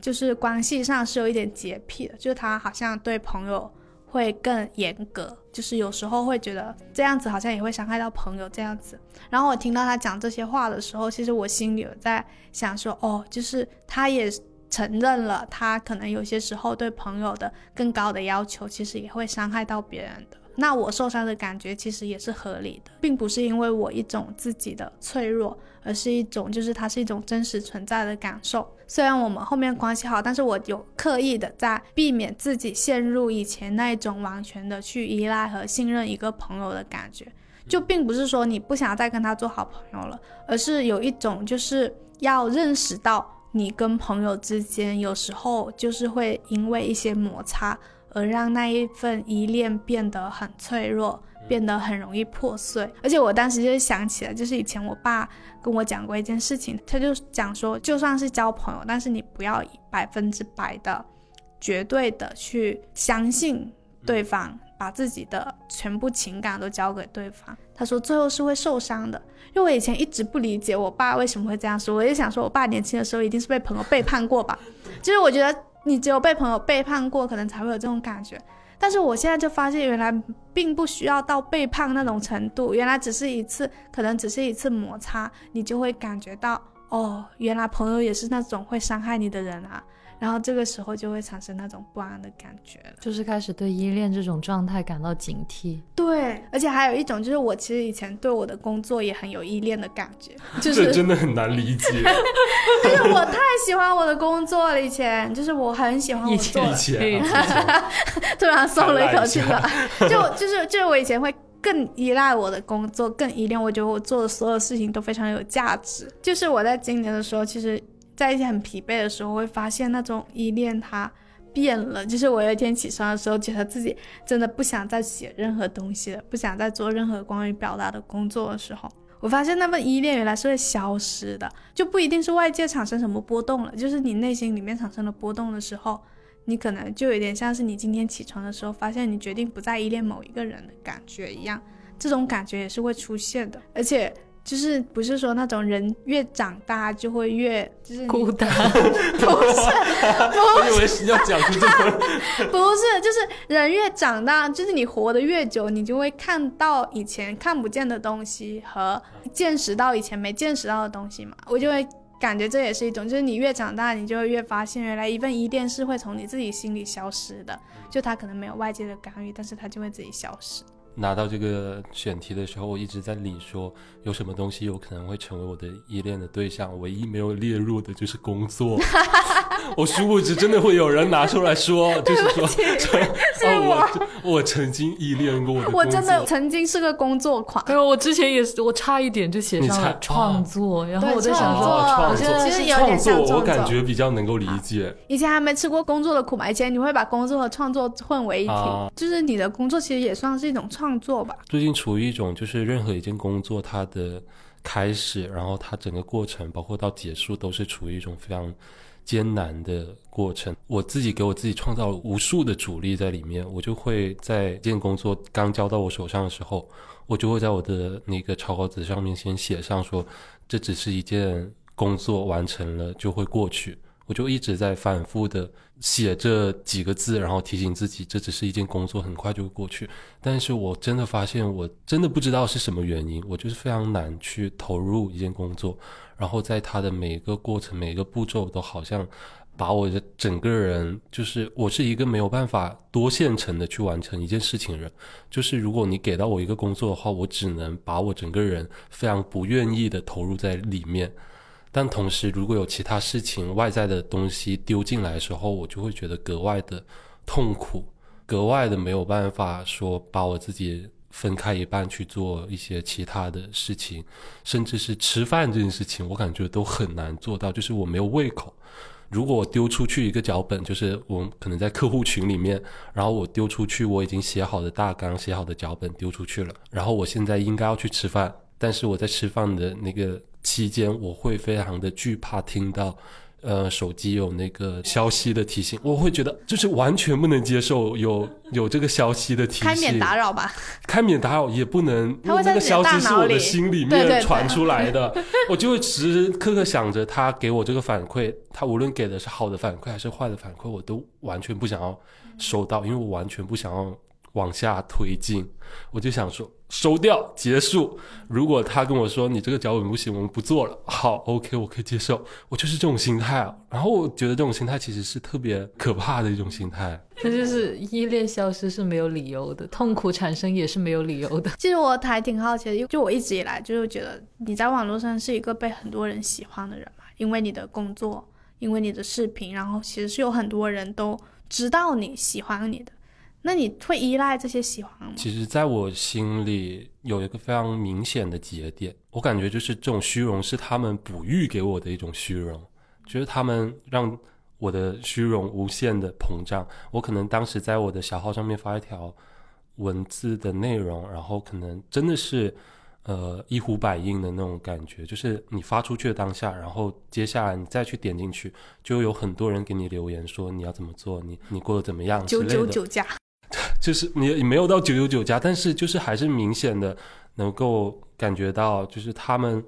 就是关系上是有一点洁癖的，就是他好像对朋友会更严格，就是有时候会觉得这样子好像也会伤害到朋友这样子。然后我听到他讲这些话的时候，其实我心里有在想说，哦，就是他也承认了，他可能有些时候对朋友的更高的要求，其实也会伤害到别人的。那我受伤的感觉其实也是合理的，并不是因为我一种自己的脆弱，而是一种就是它是一种真实存在的感受。虽然我们后面关系好，但是我有刻意的在避免自己陷入以前那一种完全的去依赖和信任一个朋友的感觉。就并不是说你不想再跟他做好朋友了，而是有一种就是要认识到你跟朋友之间有时候就是会因为一些摩擦，而让那一份依恋变得很脆弱，变得很容易破碎。而且我当时就是想起了，就是以前我爸跟我讲过一件事情，他就讲说，就算是交朋友，但是你不要以百分之百的、绝对的去相信对方，把自己的全部情感都交给对方。他说最后是会受伤的。因为我以前一直不理解我爸为什么会这样说，我就想说我爸年轻的时候一定是被朋友背叛过吧。就是我觉得你只有被朋友背叛过，可能才会有这种感觉。但是我现在就发现，原来并不需要到背叛那种程度，原来只是一次，可能只是一次摩擦，你就会感觉到，哦，原来朋友也是那种会伤害你的人啊。然后这个时候就会产生那种不安的感觉了，就是开始对依恋这种状态感到警惕。对，而且还有一种就是我其实以前对我的工作也很有依恋的感觉，就是真的很难理解。就是我太喜欢我的工作了，以前就是我很喜欢我做，以前 突然松了一口气了。就就是就是我以前会更依赖我的工作，更依恋，我觉得我做的所有事情都非常有价值。就是我在今年的时候，其实。在一些很疲惫的时候，会发现那种依恋它变了。就是我有一天起床的时候，觉得自己真的不想再写任何东西了，不想再做任何关于表达的工作的时候，我发现那份依恋原来是会消失的，就不一定是外界产生什么波动了，就是你内心里面产生了波动的时候，你可能就有点像是你今天起床的时候，发现你决定不再依恋某一个人的感觉一样，这种感觉也是会出现的，而且。就是不是说那种人越长大就会越就是孤单，不是，我以为要讲出这个，不是，就是人越长大，就是你活得越久，你就会看到以前看不见的东西和见识到以前没见识到的东西嘛。我就会感觉这也是一种，就是你越长大，你就会越发现，原来一份依恋是会从你自己心里消失的，就它可能没有外界的干预，但是它就会自己消失。拿到这个选题的时候，我一直在理说有什么东西有可能会成为我的依恋的对象，唯一没有列入的就是工作。我殊不知真的会有人拿出来说，就是说，是 我我曾经依恋过我的，我真的曾经是个工作狂。对，我之前也是，我差一点就写上了创作，然后我在想说，创作其实有点像创作，我感觉比较能够理解。以前还没吃过工作的苦嘛，以前你会把工作和创作混为一体，就是你的工作其实也算是一种创创作吧。最近处于一种就是任何一件工作它的开始，然后它整个过程，包括到结束，都是处于一种非常。艰难的过程，我自己给我自己创造了无数的阻力在里面。我就会在这件工作刚交到我手上的时候，我就会在我的那个草稿纸上面先写上说，这只是一件工作完成了就会过去。我就一直在反复的写这几个字，然后提醒自己，这只是一件工作，很快就会过去。但是我真的发现，我真的不知道是什么原因，我就是非常难去投入一件工作。然后在它的每一个过程、每一个步骤，都好像把我的整个人，就是我是一个没有办法多线程的去完成一件事情的人。就是如果你给到我一个工作的话，我只能把我整个人非常不愿意的投入在里面。但同时，如果有其他事情、外在的东西丢进来的时候，我就会觉得格外的痛苦，格外的没有办法说把我自己分开一半去做一些其他的事情，甚至是吃饭这件事情，我感觉都很难做到，就是我没有胃口。如果我丢出去一个脚本，就是我可能在客户群里面，然后我丢出去我已经写好的大纲、写好的脚本丢出去了，然后我现在应该要去吃饭，但是我在吃饭的那个。期间我会非常的惧怕听到，呃，手机有那个消息的提醒，我会觉得就是完全不能接受有 有这个消息的提醒。开免打扰吧，开免打扰也不能，因为那个消息是我的心里面传出来的，我就会时时刻刻想着他给我这个反馈，他无论给的是好的反馈还是坏的反馈，我都完全不想要收到，因为我完全不想要。往下推进，我就想说收掉结束。如果他跟我说你这个脚本不行，我们不做了，好，OK，我可以接受。我就是这种心态啊。然后我觉得这种心态其实是特别可怕的一种心态。那就是依恋消失是没有理由的，痛苦产生也是没有理由的。其实我还挺好奇的，就我一直以来就是觉得你在网络上是一个被很多人喜欢的人嘛，因为你的工作，因为你的视频，然后其实是有很多人都知道你喜欢你的。那你会依赖这些喜欢吗？其实，在我心里有一个非常明显的节点，我感觉就是这种虚荣是他们哺育给我的一种虚荣，就是他们让我的虚荣无限的膨胀。我可能当时在我的小号上面发一条文字的内容，然后可能真的是呃一呼百应的那种感觉，就是你发出去的当下，然后接下来你再去点进去，就有很多人给你留言说你要怎么做，你你过得怎么样之九类的。九九加，就是你没有到九九九加，但是就是还是明显的能够感觉到，就是他们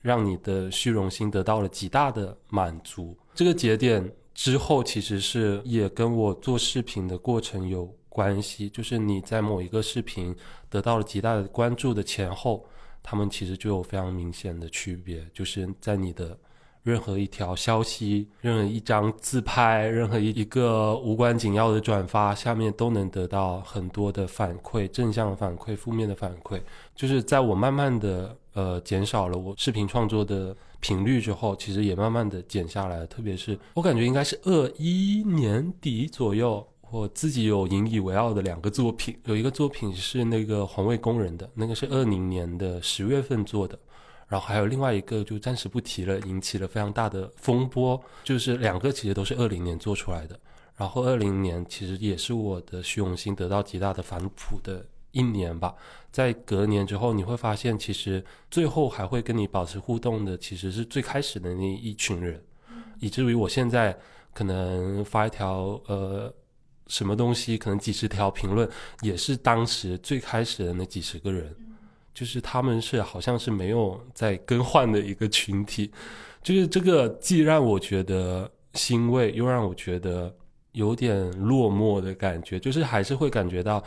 让你的虚荣心得到了极大的满足。这个节点之后，其实是也跟我做视频的过程有关系，就是你在某一个视频得到了极大的关注的前后，他们其实就有非常明显的区别，就是在你的。任何一条消息、任何一张自拍、任何一一个无关紧要的转发，下面都能得到很多的反馈，正向反馈、负面的反馈。就是在我慢慢的呃减少了我视频创作的频率之后，其实也慢慢的减下来了。特别是我感觉应该是二一年底左右，我自己有引以为傲的两个作品，有一个作品是那个环卫工人的，那个是二零年的十月份做的。然后还有另外一个，就暂时不提了，引起了非常大的风波。就是两个其实都是二零年做出来的。然后二零年其实也是我的虚荣心得到极大的反哺的一年吧。在隔年之后，你会发现，其实最后还会跟你保持互动的，其实是最开始的那一群人，以至于我现在可能发一条呃什么东西，可能几十条评论，也是当时最开始的那几十个人。就是他们是好像是没有在更换的一个群体，就是这个既让我觉得欣慰，又让我觉得有点落寞的感觉。就是还是会感觉到，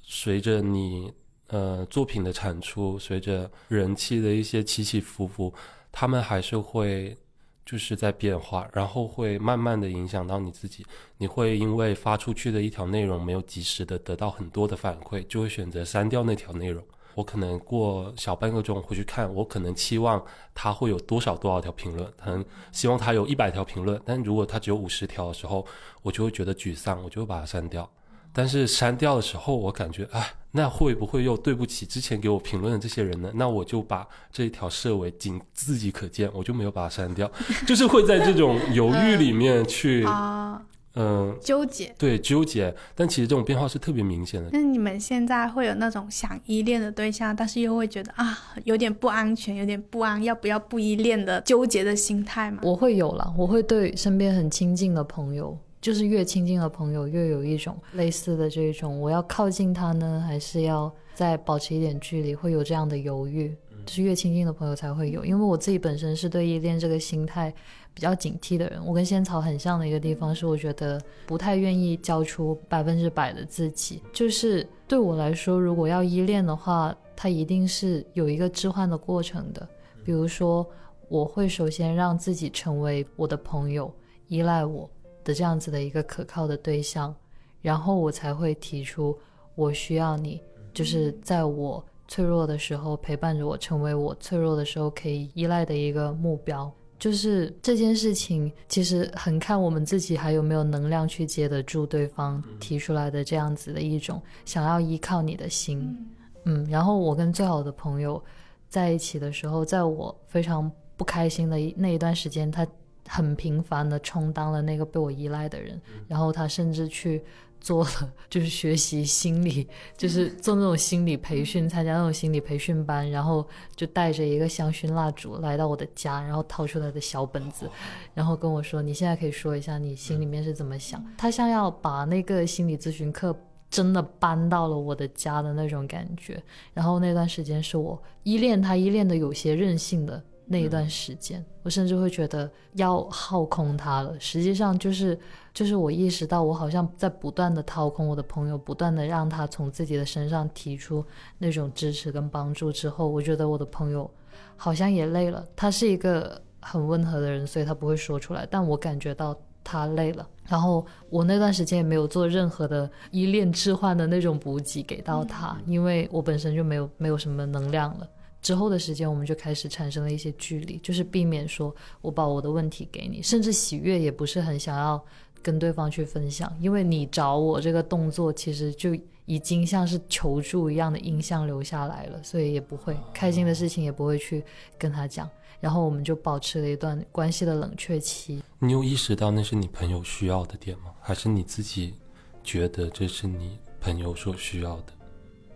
随着你呃作品的产出，随着人气的一些起起伏伏，他们还是会就是在变化，然后会慢慢的影响到你自己。你会因为发出去的一条内容没有及时的得到很多的反馈，就会选择删掉那条内容。我可能过小半个钟回去看，我可能期望他会有多少多少条评论，可能希望他有一百条评论，但如果他只有五十条的时候，我就会觉得沮丧，我就会把它删掉。但是删掉的时候，我感觉，哎，那会不会又对不起之前给我评论的这些人呢？那我就把这一条设为仅自己可见，我就没有把它删掉，就是会在这种犹豫里面去。嗯，纠结对纠结，但其实这种变化是特别明显的。那你们现在会有那种想依恋的对象，但是又会觉得啊，有点不安全，有点不安，要不要不依恋的纠结的心态吗？我会有了，我会对身边很亲近的朋友，就是越亲近的朋友，越有一种类似的这种，我要靠近他呢，还是要再保持一点距离，会有这样的犹豫。就是越亲近的朋友才会有，因为我自己本身是对依恋这个心态。比较警惕的人，我跟仙草很像的一个地方是，我觉得不太愿意交出百分之百的自己。就是对我来说，如果要依恋的话，它一定是有一个置换的过程的。比如说，我会首先让自己成为我的朋友，依赖我的这样子的一个可靠的对象，然后我才会提出我需要你，就是在我脆弱的时候陪伴着我，成为我脆弱的时候可以依赖的一个目标。就是这件事情，其实很看我们自己还有没有能量去接得住对方提出来的这样子的一种想要依靠你的心。嗯，然后我跟最好的朋友在一起的时候，在我非常不开心的那一段时间，他很频繁的充当了那个被我依赖的人，然后他甚至去。做了就是学习心理，就是做那种心理培训，参加那种心理培训班，然后就带着一个香薰蜡烛来到我的家，然后掏出来的小本子，然后跟我说：“你现在可以说一下你心里面是怎么想。”他像要把那个心理咨询课真的搬到了我的家的那种感觉。然后那段时间是我依恋他，依恋的有些任性的。那一段时间，我甚至会觉得要耗空他了。实际上，就是就是我意识到，我好像在不断的掏空我的朋友，不断的让他从自己的身上提出那种支持跟帮助之后，我觉得我的朋友好像也累了。他是一个很温和的人，所以他不会说出来，但我感觉到他累了。然后我那段时间也没有做任何的依恋置换的那种补给给到他，因为我本身就没有没有什么能量了。之后的时间，我们就开始产生了一些距离，就是避免说我把我的问题给你，甚至喜悦也不是很想要跟对方去分享，因为你找我这个动作其实就已经像是求助一样的印象留下来了，所以也不会开心的事情也不会去跟他讲，然后我们就保持了一段关系的冷却期。你有意识到那是你朋友需要的点吗？还是你自己觉得这是你朋友所需要的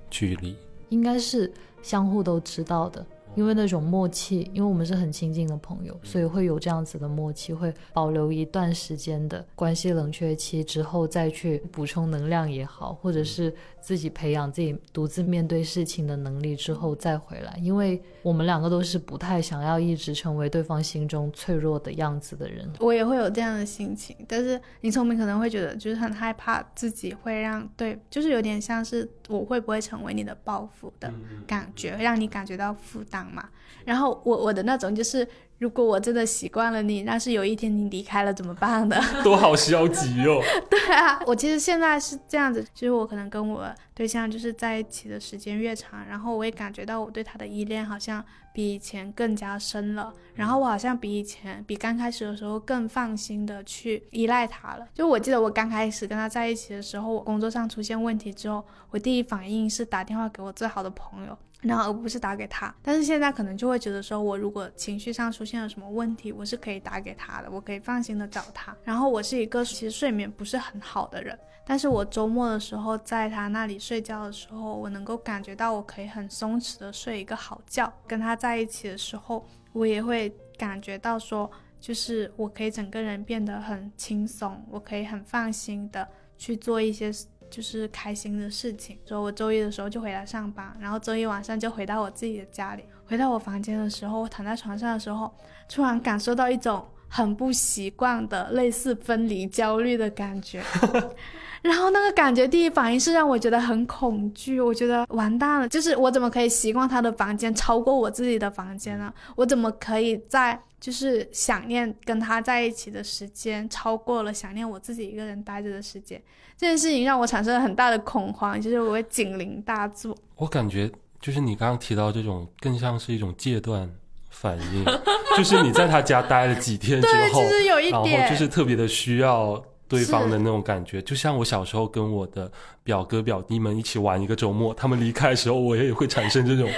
距离？应该是相互都知道的。因为那种默契，因为我们是很亲近的朋友，所以会有这样子的默契，会保留一段时间的关系冷却期之后再去补充能量也好，或者是自己培养自己独自面对事情的能力之后再回来。因为我们两个都是不太想要一直成为对方心中脆弱的样子的人。我也会有这样的心情，但是你聪明可能会觉得就是很害怕自己会让对，就是有点像是我会不会成为你的包袱的感觉，让你感觉到负担。嘛，然后我我的那种就是，如果我真的习惯了你，但是有一天你离开了怎么办的？都好消极哦。对啊，我其实现在是这样子，就是我可能跟我对象就是在一起的时间越长，然后我也感觉到我对他的依恋好像比以前更加深了，然后我好像比以前比刚开始的时候更放心的去依赖他了。就我记得我刚开始跟他在一起的时候，我工作上出现问题之后，我第一反应是打电话给我最好的朋友。然后而不是打给他，但是现在可能就会觉得说，我如果情绪上出现了什么问题，我是可以打给他的，我可以放心的找他。然后我是一个其实睡眠不是很好的人，但是我周末的时候在他那里睡觉的时候，我能够感觉到我可以很松弛的睡一个好觉。跟他在一起的时候，我也会感觉到说，就是我可以整个人变得很轻松，我可以很放心的去做一些。就是开心的事情，所以我周一的时候就回来上班，然后周一晚上就回到我自己的家里。回到我房间的时候，我躺在床上的时候，突然感受到一种很不习惯的类似分离焦虑的感觉。然后那个感觉第一反应是让我觉得很恐惧，我觉得完蛋了，就是我怎么可以习惯他的房间超过我自己的房间呢？我怎么可以在就是想念跟他在一起的时间超过了想念我自己一个人待着的时间？这件事情让我产生了很大的恐慌，就是我会警铃大作。我感觉就是你刚刚提到这种，更像是一种戒断反应，就是你在他家待了几天之后，然后就是特别的需要对方的那种感觉。就像我小时候跟我的表哥表弟们一起玩一个周末，他们离开的时候，我也会产生这种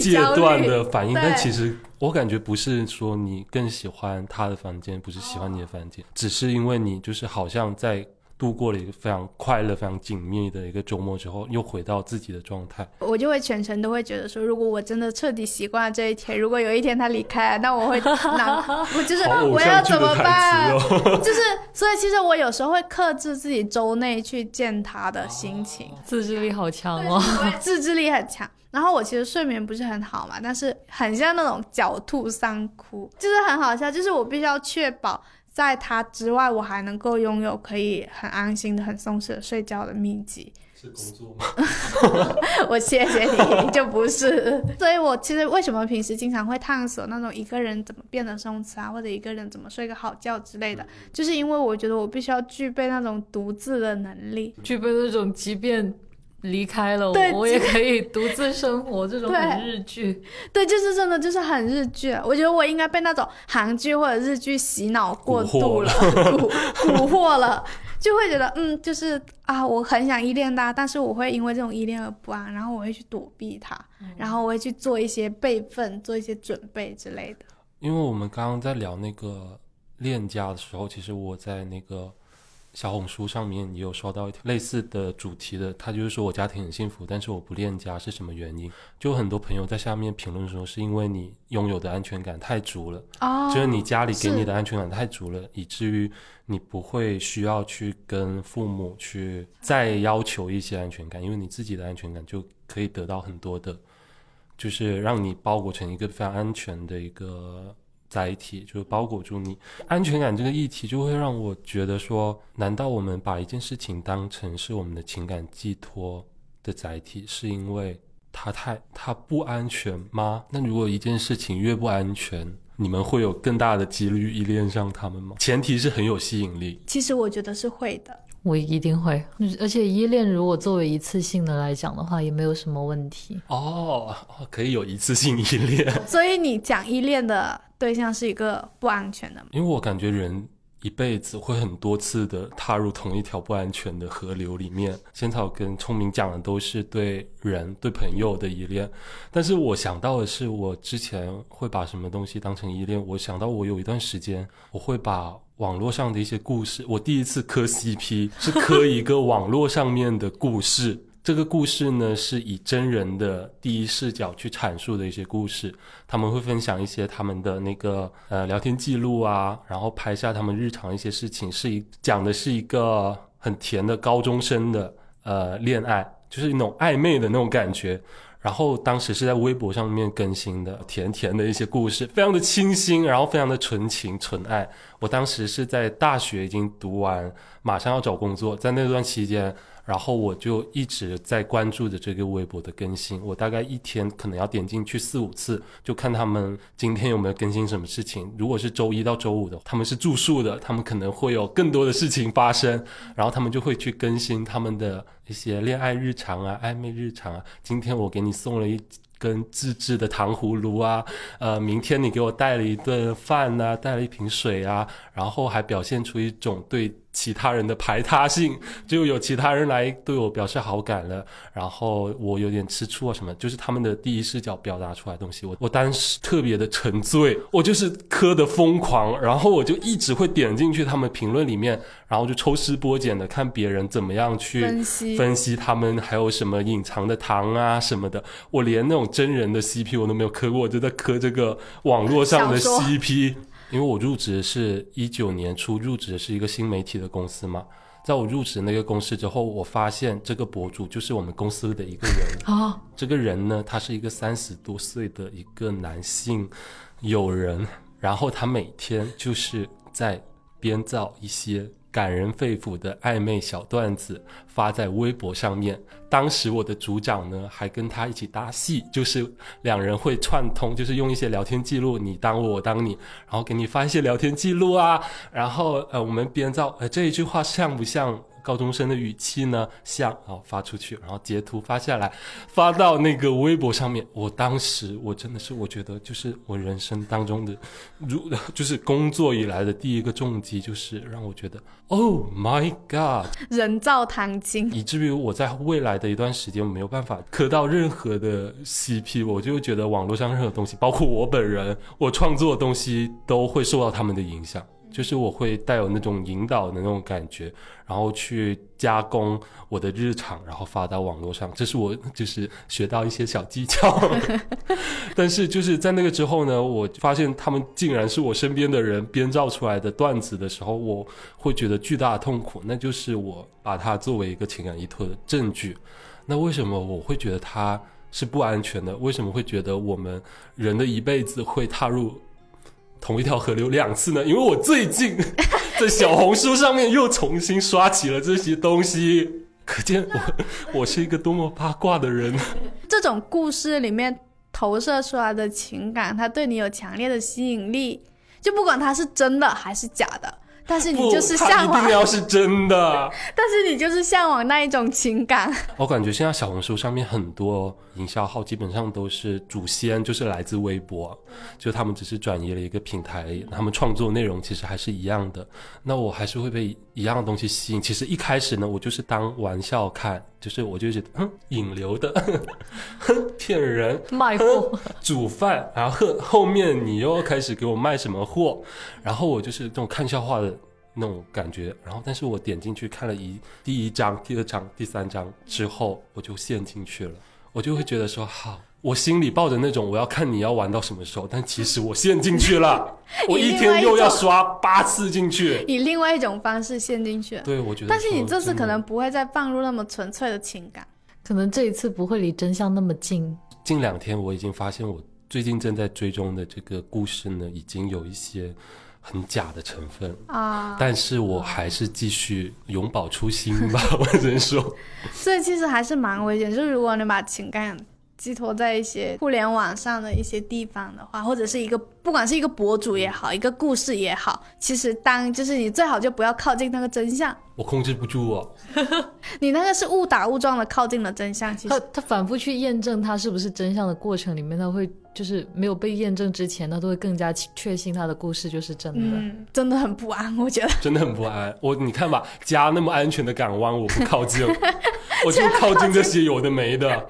戒断的反应。但其实我感觉不是说你更喜欢他的房间，不是喜欢你的房间，只是因为你就是好像在。度过了一个非常快乐、非常紧密的一个周末之后，又回到自己的状态。我就会全程都会觉得说，如果我真的彻底习惯了这一天，如果有一天他离开，那我会 难，我就是我要怎么办？就是，所以其实我有时候会克制自己周内去见他的心情。自制力好强哦，自制力很强。然后我其实睡眠不是很好嘛，但是很像那种狡兔三窟，就是很好笑，就是我必须要确保。在他之外，我还能够拥有可以很安心的、很松弛的睡觉的秘籍。是工作吗？我谢谢你，就不是。所以我其实为什么平时经常会探索那种一个人怎么变得松弛啊，或者一个人怎么睡个好觉之类的，就是因为我觉得我必须要具备那种独自的能力，具备那种即便。离开了，我我也可以独自生活，这种很日剧。对，就是真的，就是很日剧。我觉得我应该被那种韩剧或者日剧洗脑过度了，蛊蛊惑了，就会觉得，嗯，就是啊，我很想依恋他，但是我会因为这种依恋而不安，然后我会去躲避他，然后我会去做一些备份，做一些准备之类的。因为我们刚刚在聊那个恋家的时候，其实我在那个。小红书上面也有刷到类似的主题的，他就是说我家庭很幸福，但是我不恋家是什么原因？就很多朋友在下面评论说，是因为你拥有的安全感太足了，就是你家里给你的安全感太足了，以至于你不会需要去跟父母去再要求一些安全感，因为你自己的安全感就可以得到很多的，就是让你包裹成一个非常安全的一个。载体就是包裹住你安全感这个议题，就会让我觉得说，难道我们把一件事情当成是我们的情感寄托的载体，是因为它太它不安全吗？那如果一件事情越不安全，你们会有更大的几率依恋上他们吗？前提是很有吸引力。其实我觉得是会的。我一定会，而且依恋如果作为一次性的来讲的话，也没有什么问题哦，可以有一次性依恋。所以你讲依恋的对象是一个不安全的？因为我感觉人一辈子会很多次的踏入同一条不安全的河流里面。仙草跟聪明讲的都是对人、对朋友的依恋，但是我想到的是，我之前会把什么东西当成依恋？我想到我有一段时间，我会把网络上的一些故事，我第一次磕 CP 是磕一个网络上面的故事。这个故事呢，是以真人的第一视角去阐述的一些故事。他们会分享一些他们的那个呃聊天记录啊，然后拍下他们日常一些事情，是一讲的是一个很甜的高中生的呃恋爱，就是那种暧昧的那种感觉。然后当时是在微博上面更新的，甜甜的一些故事，非常的清新，然后非常的纯情纯爱。我当时是在大学已经读完，马上要找工作，在那段期间。然后我就一直在关注着这个微博的更新，我大概一天可能要点进去四五次，就看他们今天有没有更新什么事情。如果是周一到周五的，他们是住宿的，他们可能会有更多的事情发生，然后他们就会去更新他们的一些恋爱日常啊、暧昧日常啊。今天我给你送了一根自制的糖葫芦啊，呃，明天你给我带了一顿饭呐，带了一瓶水啊，然后还表现出一种对。其他人的排他性，就有其他人来对我表示好感了，然后我有点吃醋啊什么，就是他们的第一视角表达出来的东西，我我当时特别的沉醉，我就是磕的疯狂，然后我就一直会点进去他们评论里面，然后就抽丝剥茧的看别人怎么样去分析分析他们还有什么隐藏的糖啊什么的，我连那种真人的 CP 我都没有磕过，我就在磕这个网络上的 CP。因为我入职是一九年初入职的是一个新媒体的公司嘛，在我入职那个公司之后，我发现这个博主就是我们公司的一个人啊。这个人呢，他是一个三十多岁的一个男性友人，然后他每天就是在编造一些。感人肺腑的暧昧小段子发在微博上面。当时我的组长呢还跟他一起搭戏，就是两人会串通，就是用一些聊天记录，你当我，我当你，然后给你发一些聊天记录啊，然后呃我们编造，呃这一句话像不像？高中生的语气呢，像啊发出去，然后截图发下来，发到那个微博上面。我当时我真的是，我觉得就是我人生当中的，如 就是工作以来的第一个重击，就是让我觉得，Oh my God，人造糖以至于我在未来的一段时间没有办法磕到任何的 CP，我就觉得网络上任何东西，包括我本人，我创作的东西都会受到他们的影响。就是我会带有那种引导的那种感觉，然后去加工我的日常，然后发到网络上。这是我就是学到一些小技巧。但是就是在那个之后呢，我发现他们竟然是我身边的人编造出来的段子的时候，我会觉得巨大的痛苦。那就是我把它作为一个情感依托的证据。那为什么我会觉得它是不安全的？为什么会觉得我们人的一辈子会踏入？同一条河流两次呢？因为我最近 在小红书上面又重新刷起了这些东西，可见我 我是一个多么八卦的人。这种故事里面投射出来的情感，它对你有强烈的吸引力，就不管它是真的还是假的。但是你就是向往，一定要是真的。但是你就是向往那一种情感。我感觉现在小红书上面很多营销号基本上都是祖先，就是来自微博，就他们只是转移了一个平台，他们创作内容其实还是一样的。那我还是会被一样的东西吸引。其实一开始呢，我就是当玩笑看，就是我就觉得，哼，引流的，哼，骗人，卖货，煮饭，然后后面你又开始给我卖什么货，然后我就是这种看笑话的。那种感觉，然后但是我点进去看了一第一章、第二章、第三章之后，我就陷进去了。我就会觉得说，好，我心里抱着那种我要看你要玩到什么时候，但其实我陷进去了，我一天又要刷八次进去，以另外一种方式陷进去。对，我觉得。但是你这次可能不会再放入那么纯粹的情感，可能这一次不会离真相那么近。近两天我已经发现，我最近正在追踪的这个故事呢，已经有一些。很假的成分啊，但是我还是继续永葆初心吧，我只能说。所以其实还是蛮危险，就是如果你把情感寄托在一些互联网上的一些地方的话，或者是一个不管是一个博主也好，一个故事也好，其实当就是你最好就不要靠近那个真相，我控制不住哦。你那个是误打误撞的靠近了真相。其他实他反复去验证他是不是真相的过程里面，他会就是没有被验证之前，他都会更加确信他的故事就是真的。嗯，真的很不安，我觉得。真的很不安。我你看吧，家那么安全的港湾，我不靠近，我就靠近这些有的没的。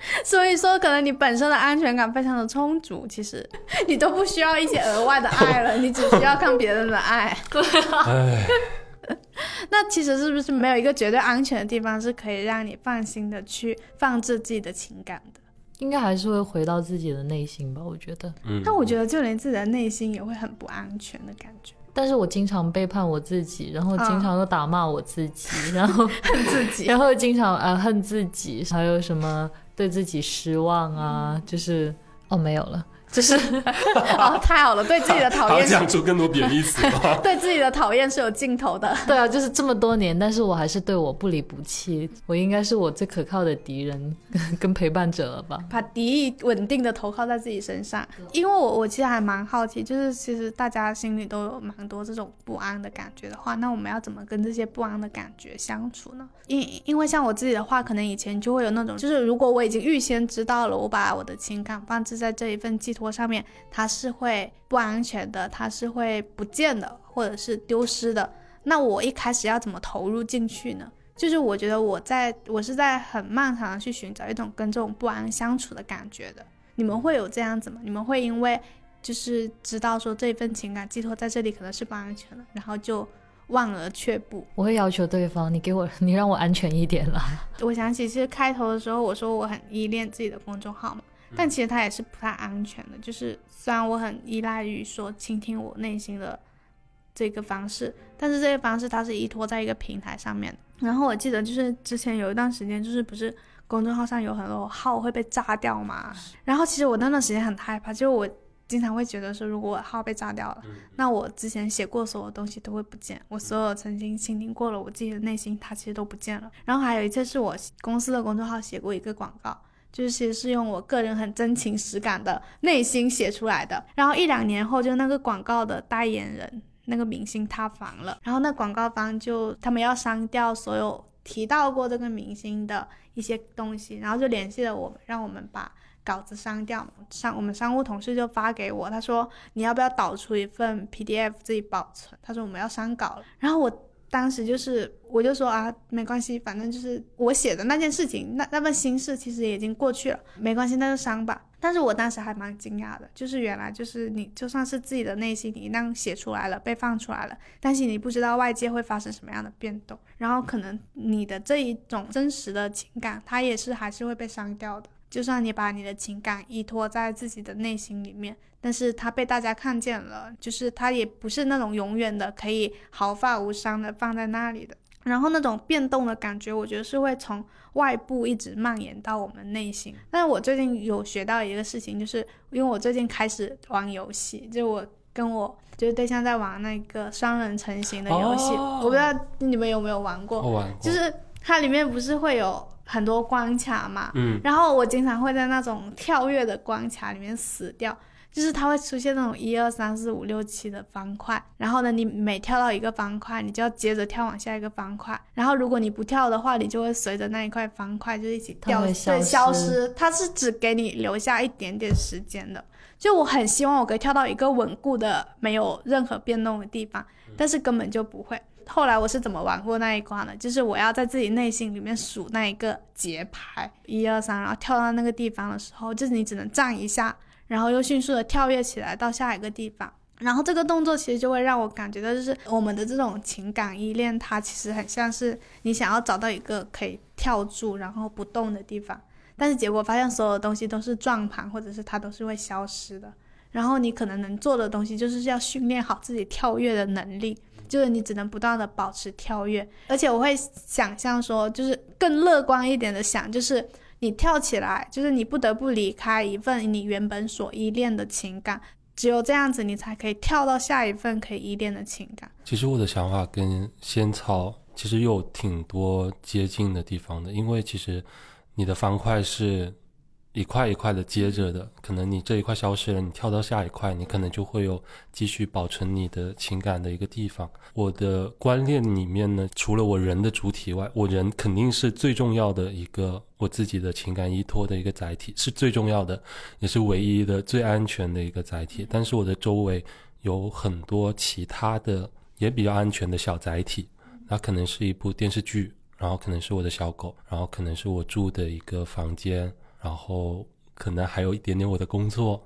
所以说，可能你本身的安全感非常的充足，其实你都不需要一些额外的爱了，你只需要看别人的爱。对，那其实是不是没有一个绝对安全的地方是可以让你放心的去放置自己的情感的？应该还是会回到自己的内心吧，我觉得。嗯，但我觉得就连自己的内心也会很不安全的感觉，但是我经常背叛我自己，然后经常又打骂我自己，然后 恨自己。然后经常呃恨自己，还有什么对自己失望啊，就是哦没有了，就是 哦，太好了，对自己的讨厌，讲出更多贬义词吗？对自己的讨厌是有尽头的。对啊，就是这么多年，但是我还是对我不离不弃，我应该是我最可靠的敌人 跟陪伴者了吧？把敌意稳定的投靠在自己身上，因为我我其实还蛮好奇，就是其实大家心里都有蛮多这种不安的感觉的话，那我们要怎么跟这些不安的感觉相处呢？因因为像我自己的话，可能以前就会有那种，就是如果我已经预先知道了，我把我的情感放置在这一份寄托上面，它是会不安全的，它是会不见的，或者是丢失的，那我一开始要怎么投入进去呢？就是我觉得我在我是在很漫长的去寻找一种跟这种不安相处的感觉的。你们会有这样子吗？你们会因为就是知道说这份情感寄托在这里可能是不安全的，然后就望而却步？我会要求对方，你给我，你让我安全一点啦。我想起其实开头的时候我说我很依恋自己的公众号嘛，但其实它也是不太安全的。就是虽然我很依赖于说倾听我内心的这个方式，但是这个方式它是依托在一个平台上面的。然后我记得就是之前有一段时间，就是不是公众号上有很多号会被炸掉嘛，然后其实我那段时间很害怕，就我经常会觉得说，如果我号被炸掉了，那我之前写过所有东西都会不见，我所有曾经倾听过了我自己的内心，它其实都不见了。然后还有一次是我公司的公众号写过一个广告。就是其实是用我个人很真情实感的内心写出来的，然后一两年后，就那个广告的代言人那个明星塌房了，然后那广告方就他们要删掉所有提到过这个明星的一些东西，然后就联系了我们，让我们把稿子删掉。商我们商务同事就发给我，他说你要不要导出一份 PDF 自己保存？他说我们要删稿了，然后我。当时就是，我就说啊，没关系，反正就是我写的那件事情，那那份心事其实已经过去了，没关系，那就删吧。但是我当时还蛮惊讶的，就是原来就是你就算是自己的内心，你那样写出来了，被放出来了，但是你不知道外界会发生什么样的变动，然后可能你的这一种真实的情感，它也是还是会被删掉的。就算你把你的情感依托在自己的内心里面，但是它被大家看见了，就是它也不是那种永远的可以毫发无伤的放在那里的。然后那种变动的感觉，我觉得是会从外部一直蔓延到我们内心。但是我最近有学到一个事情，就是因为我最近开始玩游戏，就我跟我就是对象在玩那个双人成型的游戏，哦我不知道你们有没有玩过，玩过，就是它里面不是会有很多关卡嘛，嗯，然后我经常会在那种跳跃的关卡里面死掉，就是它会出现那种一二三四五六七的方块，然后呢，你每跳到一个方块，你就要接着跳往下一个方块，然后如果你不跳的话，你就会随着那一块方块就一起掉，对，消失，它是只给你留下一点点时间的。就我很希望我可以跳到一个稳固的、没有任何变动的地方，但是根本就不会。后来我是怎么玩过那一关的？就是我要在自己内心里面数那一个节拍，一二三，然后跳到那个地方的时候，就是你只能站一下，然后又迅速的跳跃起来到下一个地方。然后这个动作其实就会让我感觉到，就是我们的这种情感依恋，它其实很像是你想要找到一个可以跳住然后不动的地方，但是结果发现所有东西都是转盘，或者是它都是会消失的。然后你可能能做的东西，就是要训练好自己跳跃的能力，就是你只能不断的保持跳跃。而且我会想象说，就是更乐观一点的想，就是你跳起来，就是你不得不离开一份你原本所依恋的情感，只有这样子，你才可以跳到下一份可以依恋的情感。其实我的想法跟仙草其实有挺多接近的地方的，因为其实你的方块是一块一块的接着的，可能你这一块消失了，你跳到下一块，你可能就会有继续保存你的情感的一个地方。我的观念里面呢，除了我人的主体外，我人肯定是最重要的一个我自己的情感依托的一个载体，是最重要的，也是唯一的、最安全的一个载体。但是我的周围有很多其他的也比较安全的小载体，那可能是一部电视剧，然后可能是我的小狗，然后可能是我住的一个房间。然后可能还有一点点我的工作，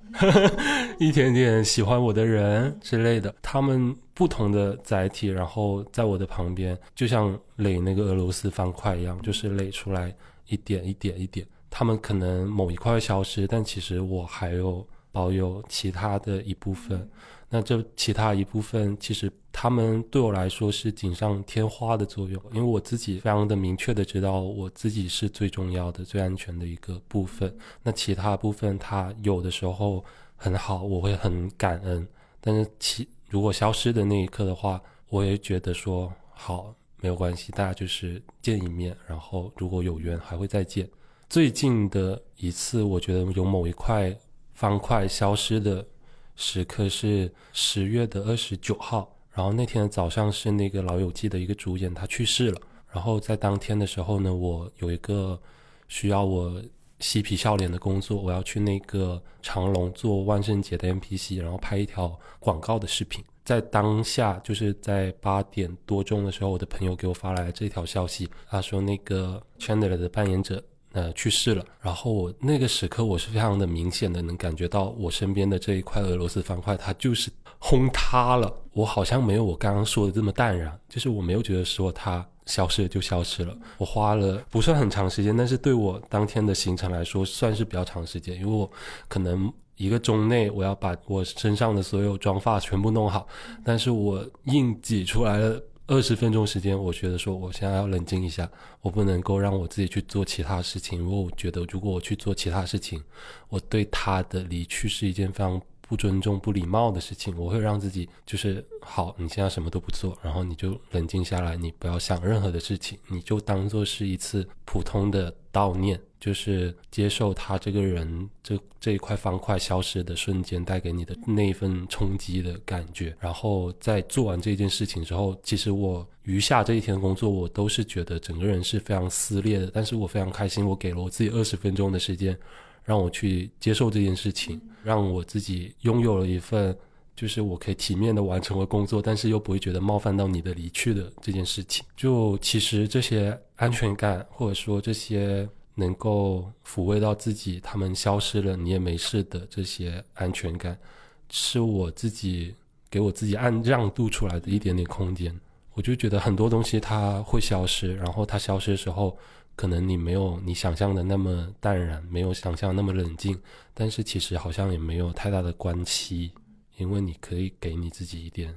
一点点喜欢我的人之类的，他们不同的载体，然后在我的旁边，就像垒那个俄罗斯方块一样，就是垒出来一点一点一点。他们可能某一块消失，但其实我还有保有其他的一部分。那这其他一部分，其实他们对我来说是锦上添花的作用，因为我自己非常的明确的知道我自己是最重要的、最安全的一个部分。那其他部分，它有的时候很好，我会很感恩；但是其如果消失的那一刻的话，我也觉得说好没有关系，大家就是见一面，然后如果有缘还会再见。最近的一次，我觉得有某一块方块消失的。时刻是十月的二十九号，然后那天早上是那个《老友记》的一个主演他去世了，然后在当天的时候呢，我有一个需要我嬉皮笑脸的工作，我要去那个长隆做万圣节的 NPC，然后拍一条广告的视频。在当下，就是在八点多钟的时候，我的朋友给我发来了这条消息，他说那个 Chandler 的扮演者。呃，去世了。然后我那个时刻，我是非常的明显的能感觉到，我身边的这一块俄罗斯方块，它就是轰塌了。我好像没有我刚刚说的这么淡然，就是我没有觉得说它消失了就消失了。我花了不算很长时间，但是对我当天的行程来说，算是比较长时间，因为我可能一个钟内我要把我身上的所有妆发全部弄好，但是我硬挤出来了。二十分钟时间，我觉得说我现在要冷静一下，我不能够让我自己去做其他事情。因为我觉得如果我去做其他事情，我对他的离去是一件非常不尊重、不礼貌的事情。我会让自己就是好，你现在什么都不做，然后你就冷静下来，你不要想任何的事情，你就当做是一次普通的悼念。就是接受他这个人这这一块方块消失的瞬间带给你的那一份冲击的感觉，然后在做完这件事情之后，其实我余下这一天的工作，我都是觉得整个人是非常撕裂的。但是我非常开心，我给了我自己二十分钟的时间，让我去接受这件事情，让我自己拥有了一份就是我可以体面的完成了工作，但是又不会觉得冒犯到你的离去的这件事情。就其实这些安全感，或者说这些。能够抚慰到自己，他们消失了，你也没事的这些安全感，是我自己给我自己按让渡出来的一点点空间。我就觉得很多东西它会消失，然后它消失的时候，可能你没有你想象的那么淡然，没有想象那么冷静，但是其实好像也没有太大的关系，因为你可以给你自己一点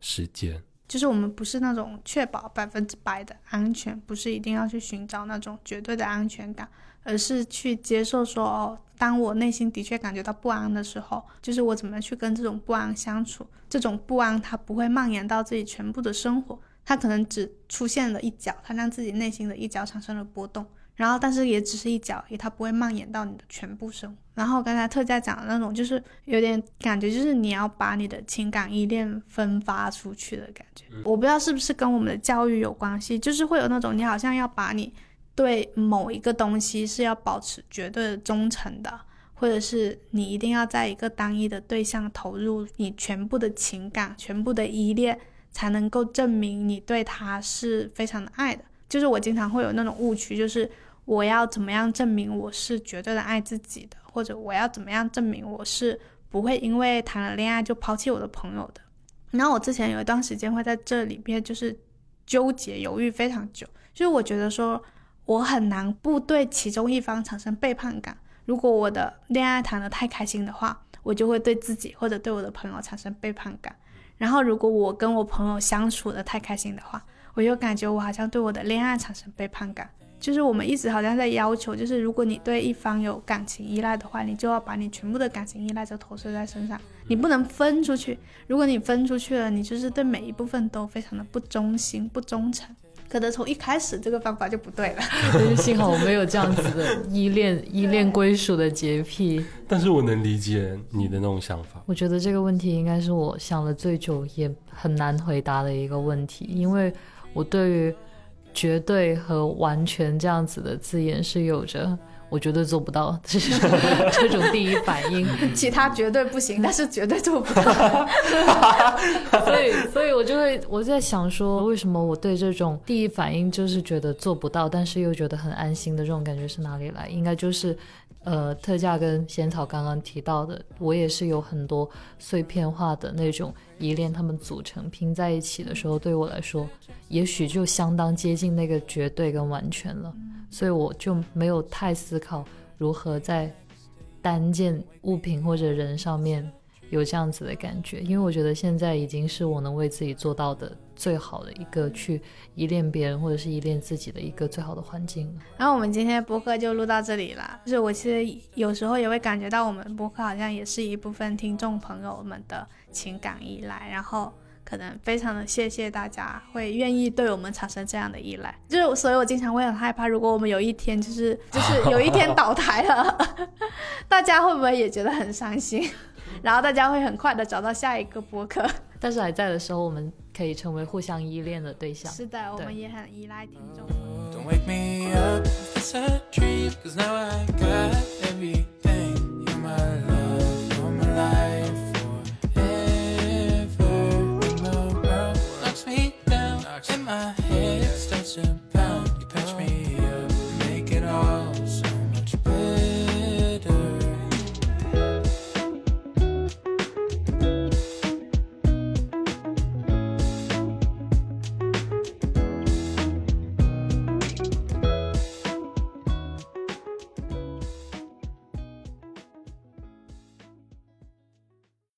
时间。就是我们不是那种确保百分之百的安全，不是一定要去寻找那种绝对的安全感，而是去接受说哦，当我内心的确感觉到不安的时候，就是我怎么去跟这种不安相处。这种不安它不会蔓延到自己全部的生活，它可能只出现了一角，它让自己内心的一角产生了波动。然后，但是也只是一角，也它不会蔓延到你的全部生活。然后刚才特价讲的那种，就是有点感觉，就是你要把你的情感依恋分发出去的感觉。我不知道是不是跟我们的教育有关系，就是会有那种你好像要把你对某一个东西是要保持绝对的忠诚的，或者是你一定要在一个单一的对象投入你全部的情感、全部的依恋，才能够证明你对他是非常的爱的。就是我经常会有那种误区，就是。我要怎么样证明我是绝对的爱自己的？或者我要怎么样证明我是不会因为谈了恋爱就抛弃我的朋友的？然后我之前有一段时间会在这里边就是纠结犹豫非常久，就是我觉得说我很难不对其中一方产生背叛感。如果我的恋爱谈得太开心的话，我就会对自己或者对我的朋友产生背叛感。然后如果我跟我朋友相处的太开心的话，我又感觉我好像对我的恋爱产生背叛感。就是我们一直好像在要求，就是如果你对一方有感情依赖的话，你就要把你全部的感情依赖都投射在身上，你不能分出去。如果你分出去了，你就是对每一部分都非常的不忠心、不忠诚。可能从一开始这个方法就不对了。但是幸好我没有这样子的依恋 依恋归属的洁癖。但是我能理解你的那种想法。我觉得这个问题应该是我想了最久也很难回答的一个问题，因为我对于绝对和完全这样子的字眼是有着。我绝对做不到，这种这种第一反应。其他绝对不行，但是绝对做不到。所以，所以我就会我在想说，为什么我对这种第一反应就是觉得做不到，但是又觉得很安心的这种感觉是哪里来？应该就是，呃，特价跟仙草刚刚提到的，我也是有很多碎片化的那种依恋，他们组成拼在一起的时候，对我来说，也许就相当接近那个绝对跟完全了。所以我就没有太思考如何在单件物品或者人上面有这样子的感觉，因为我觉得现在已经是我能为自己做到的最好的一个去依恋别人或者是依恋自己的一个最好的环境。然后我们今天播客就录到这里了。就是我其实有时候也会感觉到我们播客好像也是一部分听众朋友们的情感依赖，然后。可能非常的谢谢大家会愿意对我们产生这样的依赖，就是所以我经常会很害怕，如果我们有一天就是 就是有一天倒台了，大家会不会也觉得很伤心？然后大家会很快的找到下一个播客，但是还在的时候，我们可以成为互相依恋的对象。是的我们也很依赖听众。Yeah.